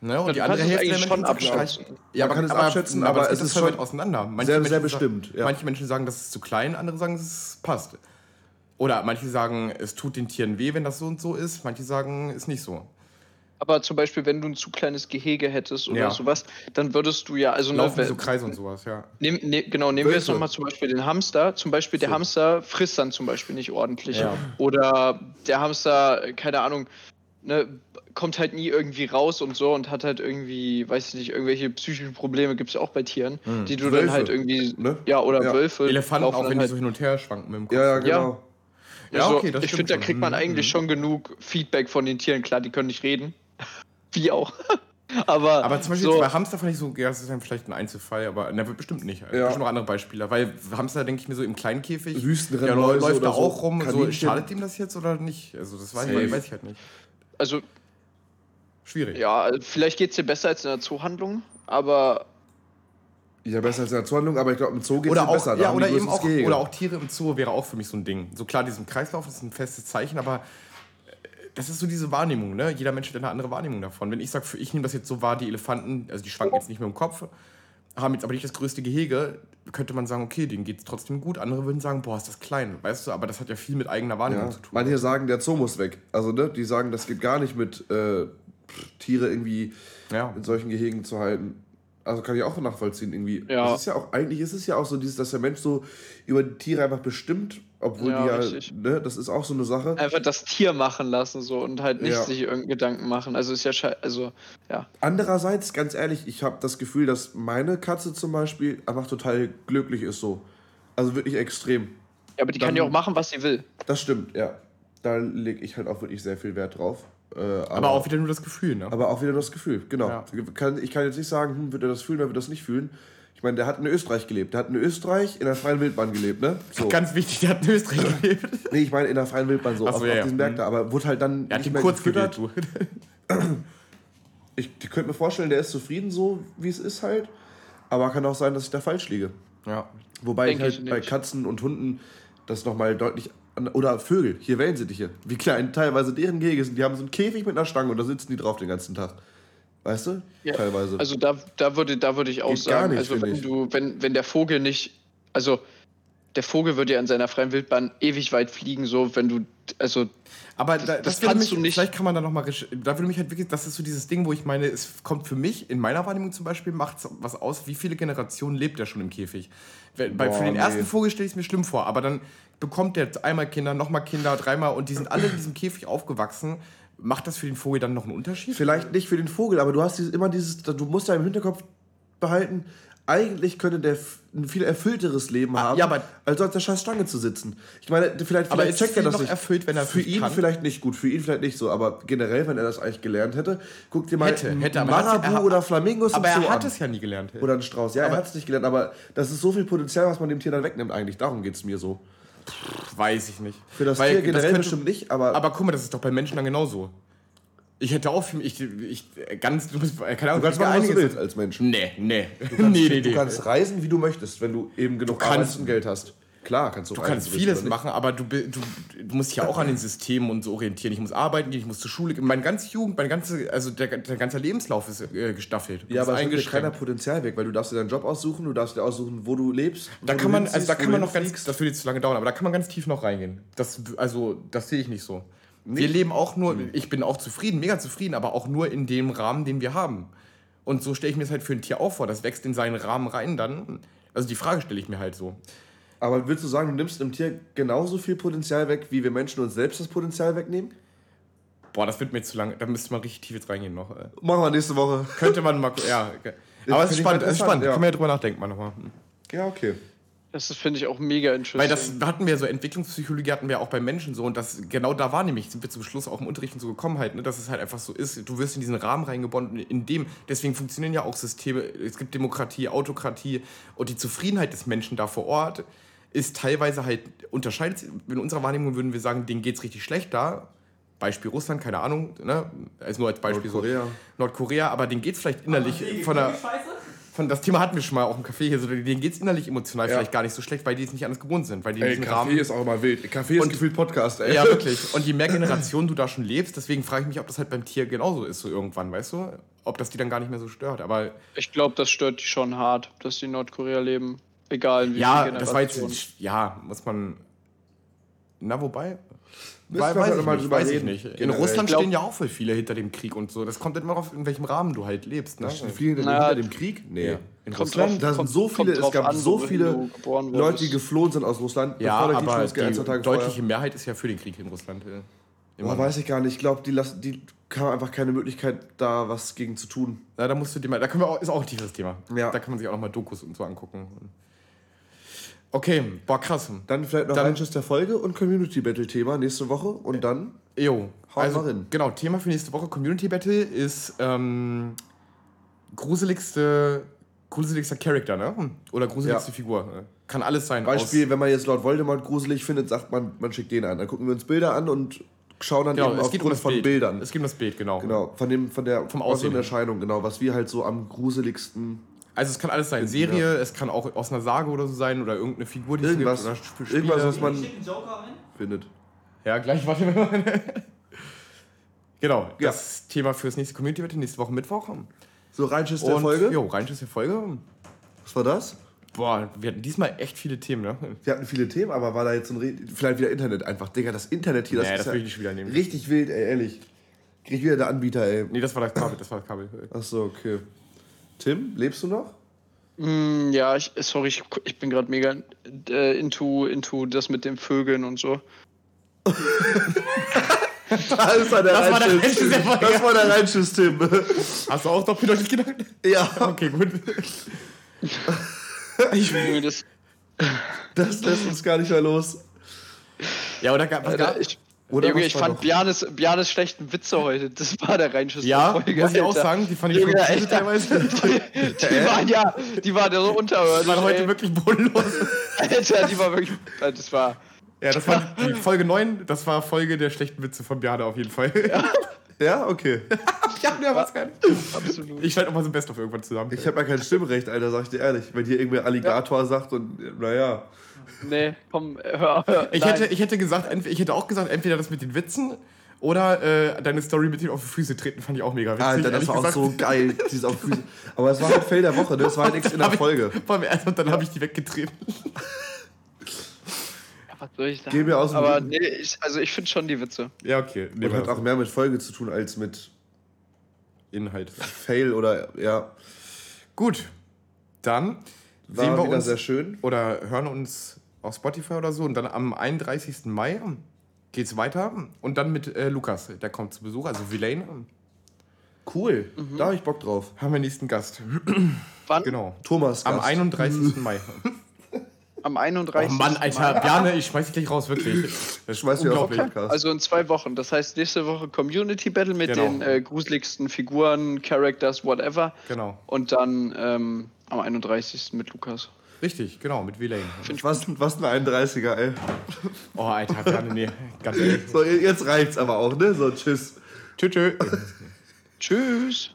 Ne? Und ja, die andere Hälfte der Menschen schon abschätzen. Ja, man kann es abschätzen, aber, aber es ist schon halt auseinander. Manche sehr, sehr bestimmt. Sagen, ja. Manche Menschen sagen, das ist zu klein, andere sagen, es passt. Oder manche sagen, es tut den Tieren weh, wenn das so und so ist. Manche sagen, es ist nicht so. Aber zum Beispiel, wenn du ein zu kleines Gehege hättest oder ja. sowas, dann würdest du ja, also Laufen ne, so Kreise und sowas, ja. Nehm, ne, genau, nehmen Wölfe. wir jetzt nochmal zum Beispiel den Hamster. Zum Beispiel so. der Hamster frisst dann zum Beispiel nicht ordentlich. Ja. Oder der Hamster, keine Ahnung, ne, kommt halt nie irgendwie raus und so und hat halt irgendwie, weiß ich nicht, irgendwelche psychischen Probleme gibt es ja auch bei Tieren, mhm. die du Wölfe, dann halt irgendwie, ne? ja, oder ja. Wölfe. Elefanten auch, wenn halt die so hin und her schwanken mit dem Kopf. Ja, ja genau. Ja, also, okay, ich finde, da kriegt man mhm. eigentlich mhm. schon genug Feedback von den Tieren. Klar, die können nicht reden. (laughs) Wie auch. aber, aber zum Beispiel so bei Hamster fand ich so, ja, das ist dann vielleicht ein Einzelfall, aber ne, bestimmt nicht. Ja. Bestimmt noch andere Beispiele. Weil Hamster, denke ich mir so im kleinen Käfig, Wüstenrennen ja, läuft da auch so rum. So, schadet ihm das jetzt oder nicht? Also, das weiß, ich, weiß ich halt nicht. Also. Schwierig. Ja, vielleicht geht es dir besser als in der Zoohandlung, aber. Ja, besser als in der Zoohandlung, aber ich glaube, im Zoo geht es besser. Ja, oder, eben auch, oder auch Tiere im Zoo wäre auch für mich so ein Ding. So klar, diesen Kreislauf ist ein festes Zeichen, aber das ist so diese Wahrnehmung, ne? Jeder Mensch hat eine andere Wahrnehmung davon. Wenn ich sage, ich nehme das jetzt so wahr, die Elefanten, also die schwanken jetzt nicht mehr im Kopf, haben jetzt aber nicht das größte Gehege, könnte man sagen, okay, denen geht es trotzdem gut. Andere würden sagen, boah, ist das klein, weißt du, aber das hat ja viel mit eigener Wahrnehmung ja. zu tun. Manche sagen, der Zoo muss weg. Also, ne, die sagen, das geht gar nicht mit äh, Tiere irgendwie ja. in solchen Gehegen zu halten. Also kann ich auch nachvollziehen irgendwie. Ja. Es ist ja auch, eigentlich ist es ja auch so, dieses, dass der Mensch so über die Tiere einfach bestimmt, obwohl ja, die ja, ne, das ist auch so eine Sache. Einfach das Tier machen lassen so und halt nicht ja. sich irgendeinen Gedanken machen. Also ist ja also ja. Andererseits, ganz ehrlich, ich habe das Gefühl, dass meine Katze zum Beispiel einfach total glücklich ist so. Also wirklich extrem. Ja, aber die Dann, kann ja auch machen, was sie will. Das stimmt, ja. Da lege ich halt auch wirklich sehr viel Wert drauf. Äh, aber, aber, auch wieder nur das Gefühl, ne? Aber auch wieder nur das Gefühl, genau. Ja. ich kann jetzt nicht sagen, hm, wird er das fühlen oder wird er das nicht fühlen. Ich meine, der hat in Österreich gelebt. Der hat in Österreich in der freien Wildbahn gelebt, ne? So. Ganz wichtig, der hat in Österreich (laughs) gelebt. nee, ich meine in der freien Wildbahn so, so auf, ja, auf diesem Berg da. Aber wurde halt dann er nicht mehr kurz gefüttert. ich, ich könnte mir vorstellen, der ist zufrieden so, wie es ist halt. Aber kann auch sein, dass ich da falsch liege. Ja. Wobei Denk ich halt ich bei Katzen und Hunden das nochmal deutlich oder Vögel, hier Wellensittiche, wie klein teilweise deren Gehege sind. Die haben so einen Käfig mit einer Stange und da sitzen die drauf den ganzen Tag. Weißt du? Ja. Teilweise. Also da, da, würde, da würde ich auch Geht sagen, nicht, also wenn du, wenn, wenn der Vogel nicht, also der Vogel würde ja in seiner freien Wildbahn ewig weit fliegen, so wenn du, also aber da, das, das kannst mich, du nicht. Vielleicht kann man da nochmal. Da würde mich halt wirklich. Das ist so dieses Ding, wo ich meine, es kommt für mich, in meiner Wahrnehmung zum Beispiel, macht was aus, wie viele Generationen lebt er schon im Käfig. Bei, Boah, für den nee. ersten Vogel stelle ich es mir schlimm vor, aber dann bekommt der einmal Kinder, nochmal Kinder, dreimal und die sind alle in diesem Käfig aufgewachsen. Macht das für den Vogel dann noch einen Unterschied? Vielleicht nicht für den Vogel, aber du hast dieses, immer dieses, du musst ja im Hinterkopf behalten, eigentlich könnte der ein viel erfüllteres Leben ah, haben, ja, aber als auf der scheiß Stange zu sitzen. Ich meine, vielleicht, aber vielleicht checkt er das nicht. erfüllt, wenn er Für ihn kann? vielleicht nicht gut, für ihn vielleicht nicht so, aber generell, wenn er das eigentlich gelernt hätte, guck dir mal hätte, hätte, Marabu er, oder Flamingos Aber er hat es ja nie gelernt. Oder ein Strauß. Ja, aber er hat es nicht gelernt, aber das ist so viel Potenzial, was man dem Tier dann wegnimmt eigentlich. Darum geht es mir so. Weiß ich nicht. Für das Weil Tier generell das könnte, bestimmt nicht, aber... Aber guck mal, das ist doch bei Menschen dann genauso. Ich hätte auch für mich, ich, ich ganz, du bist, keine Ahnung, du kannst machen, was du willst als Mensch. Nee, nee. Du kannst, (laughs) nee, nee, du kannst reisen, wie du möchtest, wenn du eben genug du kannst, und Geld hast. Klar, kannst du Du kannst vieles machen, aber du, du, du musst dich ja auch an den Systemen und so orientieren. Ich muss arbeiten gehen, ich muss zur Schule gehen. Meine ganze Jugend, mein ganze, also der, der ganze Lebenslauf ist äh, gestaffelt. Du ja, aber nimmt keiner Potenzial weg, weil du darfst dir deinen Job aussuchen, du darfst dir aussuchen, wo du lebst. Da kann man, also da kann man noch ganz, das würde jetzt zu lange dauern, aber da kann man ganz tief noch reingehen. Das, also, das sehe ich nicht so. Nicht. Wir leben auch nur, hm. ich bin auch zufrieden, mega zufrieden, aber auch nur in dem Rahmen, den wir haben. Und so stelle ich mir es halt für ein Tier auch vor. Das wächst in seinen Rahmen rein dann. Also die Frage stelle ich mir halt so. Aber würdest du sagen, du nimmst einem Tier genauso viel Potenzial weg, wie wir Menschen uns selbst das Potenzial wegnehmen? Boah, das wird mir zu lang. Da müsste man richtig tief jetzt reingehen noch. Machen wir nächste Woche. Könnte man mal. Ja. Aber es ist spannend, es ist spannend. Ja. Können wir ja drüber nachdenken mal nochmal. Ja, okay. Das finde ich auch mega interessant. Weil das hatten wir so, Entwicklungspsychologie hatten wir auch bei Menschen so und das genau da war nämlich, sind wir zum Schluss auch im Unterricht so gekommen halt, ne, dass es halt einfach so ist, du wirst in diesen Rahmen reingebunden, in dem, deswegen funktionieren ja auch Systeme, es gibt Demokratie, Autokratie und die Zufriedenheit des Menschen da vor Ort ist teilweise halt, unterscheidet, in unserer Wahrnehmung würden wir sagen, denen geht es richtig schlecht da, Beispiel Russland, keine Ahnung, ne? also nur als Beispiel Nordkorea. so Nordkorea, aber denen geht es vielleicht innerlich von der von das Thema hatten wir schon mal auch im Café hier, so, denen geht es innerlich emotional ja. vielleicht gar nicht so schlecht, weil die es nicht anders gewohnt sind. Weil die ey, Kaffee Rahmen ist auch immer wild. Kaffee ist gefühlt Podcast, ey. Ja, wirklich. Und je mehr Generationen du da schon lebst, deswegen frage ich mich, ob das halt beim Tier genauso ist, so irgendwann, weißt du? Ob das die dann gar nicht mehr so stört. Aber ich glaube, das stört die schon hart, dass die in Nordkorea leben. Egal wie Ja, das war jetzt, ja, muss man. Na, wobei, weil, weiß, ich, nicht, weiß ich nicht. In Russland glaub, stehen ja auch voll viele hinter dem Krieg und so. Das kommt immer auf, in welchem Rahmen du halt lebst. Ne? Stehen viele naja, hinter dem Krieg? Nee. In Russland, da sind so viele, es gab an, so viele Leute, die geflohen sind aus Russland, ja, aber die, die deutliche vorher. Mehrheit ist ja für den Krieg in Russland. Äh, Boah, weiß ich gar nicht. Ich glaube, die, die haben einfach keine Möglichkeit, da was gegen zu tun. Ja, da musst du dir mal, da können wir auch, ist auch ein tiefes Thema. Ja. Da kann man sich auch noch mal Dokus und so angucken. Okay, boah, krass. Dann vielleicht noch dann, der Folge und Community Battle Thema nächste Woche und dann. Jo, also, rein. Genau, Thema für nächste Woche Community Battle ist ähm, gruseligste, gruseligster Charakter, ne? Oder gruseligste ja. Figur. Kann alles sein. Beispiel, wenn man jetzt Lord Voldemort gruselig findet, sagt man, man schickt den an. Dann gucken wir uns Bilder an und schauen dann genau, eben aufgrund um von Bild. Bildern. Es gibt um das Bild, genau. Genau, von, dem, von der Vom Aussehen. Erscheinung, genau, was wir halt so am gruseligsten also es kann alles sein. Serie, ja. es kann auch aus einer Sage oder so sein oder irgendeine Figur, die irgendwas, es gibt. Oder irgendwas, was man findet. Ja, gleich warte mal. (laughs) genau, ja. das Thema für das nächste Community wird nächste Woche Mittwoch. So, Reinschiss der Folge? Jo, Reinschiss der Folge. Was war das? Boah, wir hatten diesmal echt viele Themen, ne? Wir hatten viele Themen, aber war da jetzt ein vielleicht wieder Internet einfach. Digga, das Internet hier, das nee, ist das will ich nicht wieder nehmen. richtig wild, ey, ehrlich. Krieg wieder der Anbieter, ey. Nee, das war das Kabel, das war das Kabel. Achso, okay. Tim, lebst du noch? Mm, ja, ich, sorry, ich, ich bin gerade mega äh, into, into das mit den Vögeln und so. das war der Reinschiss. Das war der Reinschiss, Tim. Hast du auch doppeldeutig gedacht? Ja. Okay, gut. ich will das. Das lässt uns gar nicht mehr los. Ja, oder was gab, ich, oder Junge, ich fand Bianes, Bianes schlechten Witze heute. Das war der Reinschuss ja, der Folge. Muss ich auch sagen, die fand ich Junge, echt, teilweise. (laughs) Die, die waren ja, die waren ja so unterirdisch. Die waren heute ey. wirklich bodenlos. Alter, die war wirklich. Das war. Ja, das war die Folge 9, das war Folge der schlechten Witze von Biane auf jeden Fall. Ja, (laughs) ja okay. (laughs) ja, ja, was kann. Absolut. Ich schalte auch mal so ein Best-of irgendwann zusammen. Ich habe ja kein Stimmrecht, Alter, sag ich dir ehrlich. Wenn hier irgendwer Alligator ja. sagt und naja. Nee, komm, hör, hör ich, hätte, ich hätte gesagt, ich hätte auch gesagt, entweder das mit den Witzen oder äh, deine Story mit ihm auf die Füße treten, fand ich auch mega witzig. Alter, das war gesagt. auch so geil, dieses auf Füße. Aber es war halt Fail der Woche, ne? das war halt nichts in der Folge. Ich, vor allem erst und dann habe ich die weggetreten. Ja, was soll ich sagen? Geh mir aus dem Aber nee, ich, also ich finde schon die Witze. Ja, okay. Nee, und hat auch mehr mit Folge zu tun als mit Inhalt. (laughs) Fail oder, ja. Gut, dann war sehen wir uns sehr schön. oder hören uns auf Spotify oder so. Und dann am 31. Mai geht's weiter. Und dann mit äh, Lukas, der kommt zu Besuch, also Villain. Cool, mhm. da habe ich Bock drauf. Haben wir nächsten Gast. Wann? Genau. Thomas. Am 31. Mai. (laughs) Am 31. Oh Mann, Alter, Bjarne, ich schmeiß dich gleich raus, wirklich. (laughs) Das schmeiß mich auf Podcast. Also in zwei Wochen. Das heißt, nächste Woche Community Battle mit genau. den äh, gruseligsten Figuren, Characters, whatever. Genau. Und dann ähm, am 31. mit Lukas. Richtig, genau, mit Villain. Was, was ein 31er, ey. Oh, Alter, Bjarne, nee, ganz (laughs) ehrlich. So, jetzt reicht's aber auch, ne? So, tschüss. Tschüss, tschüss. tschüss.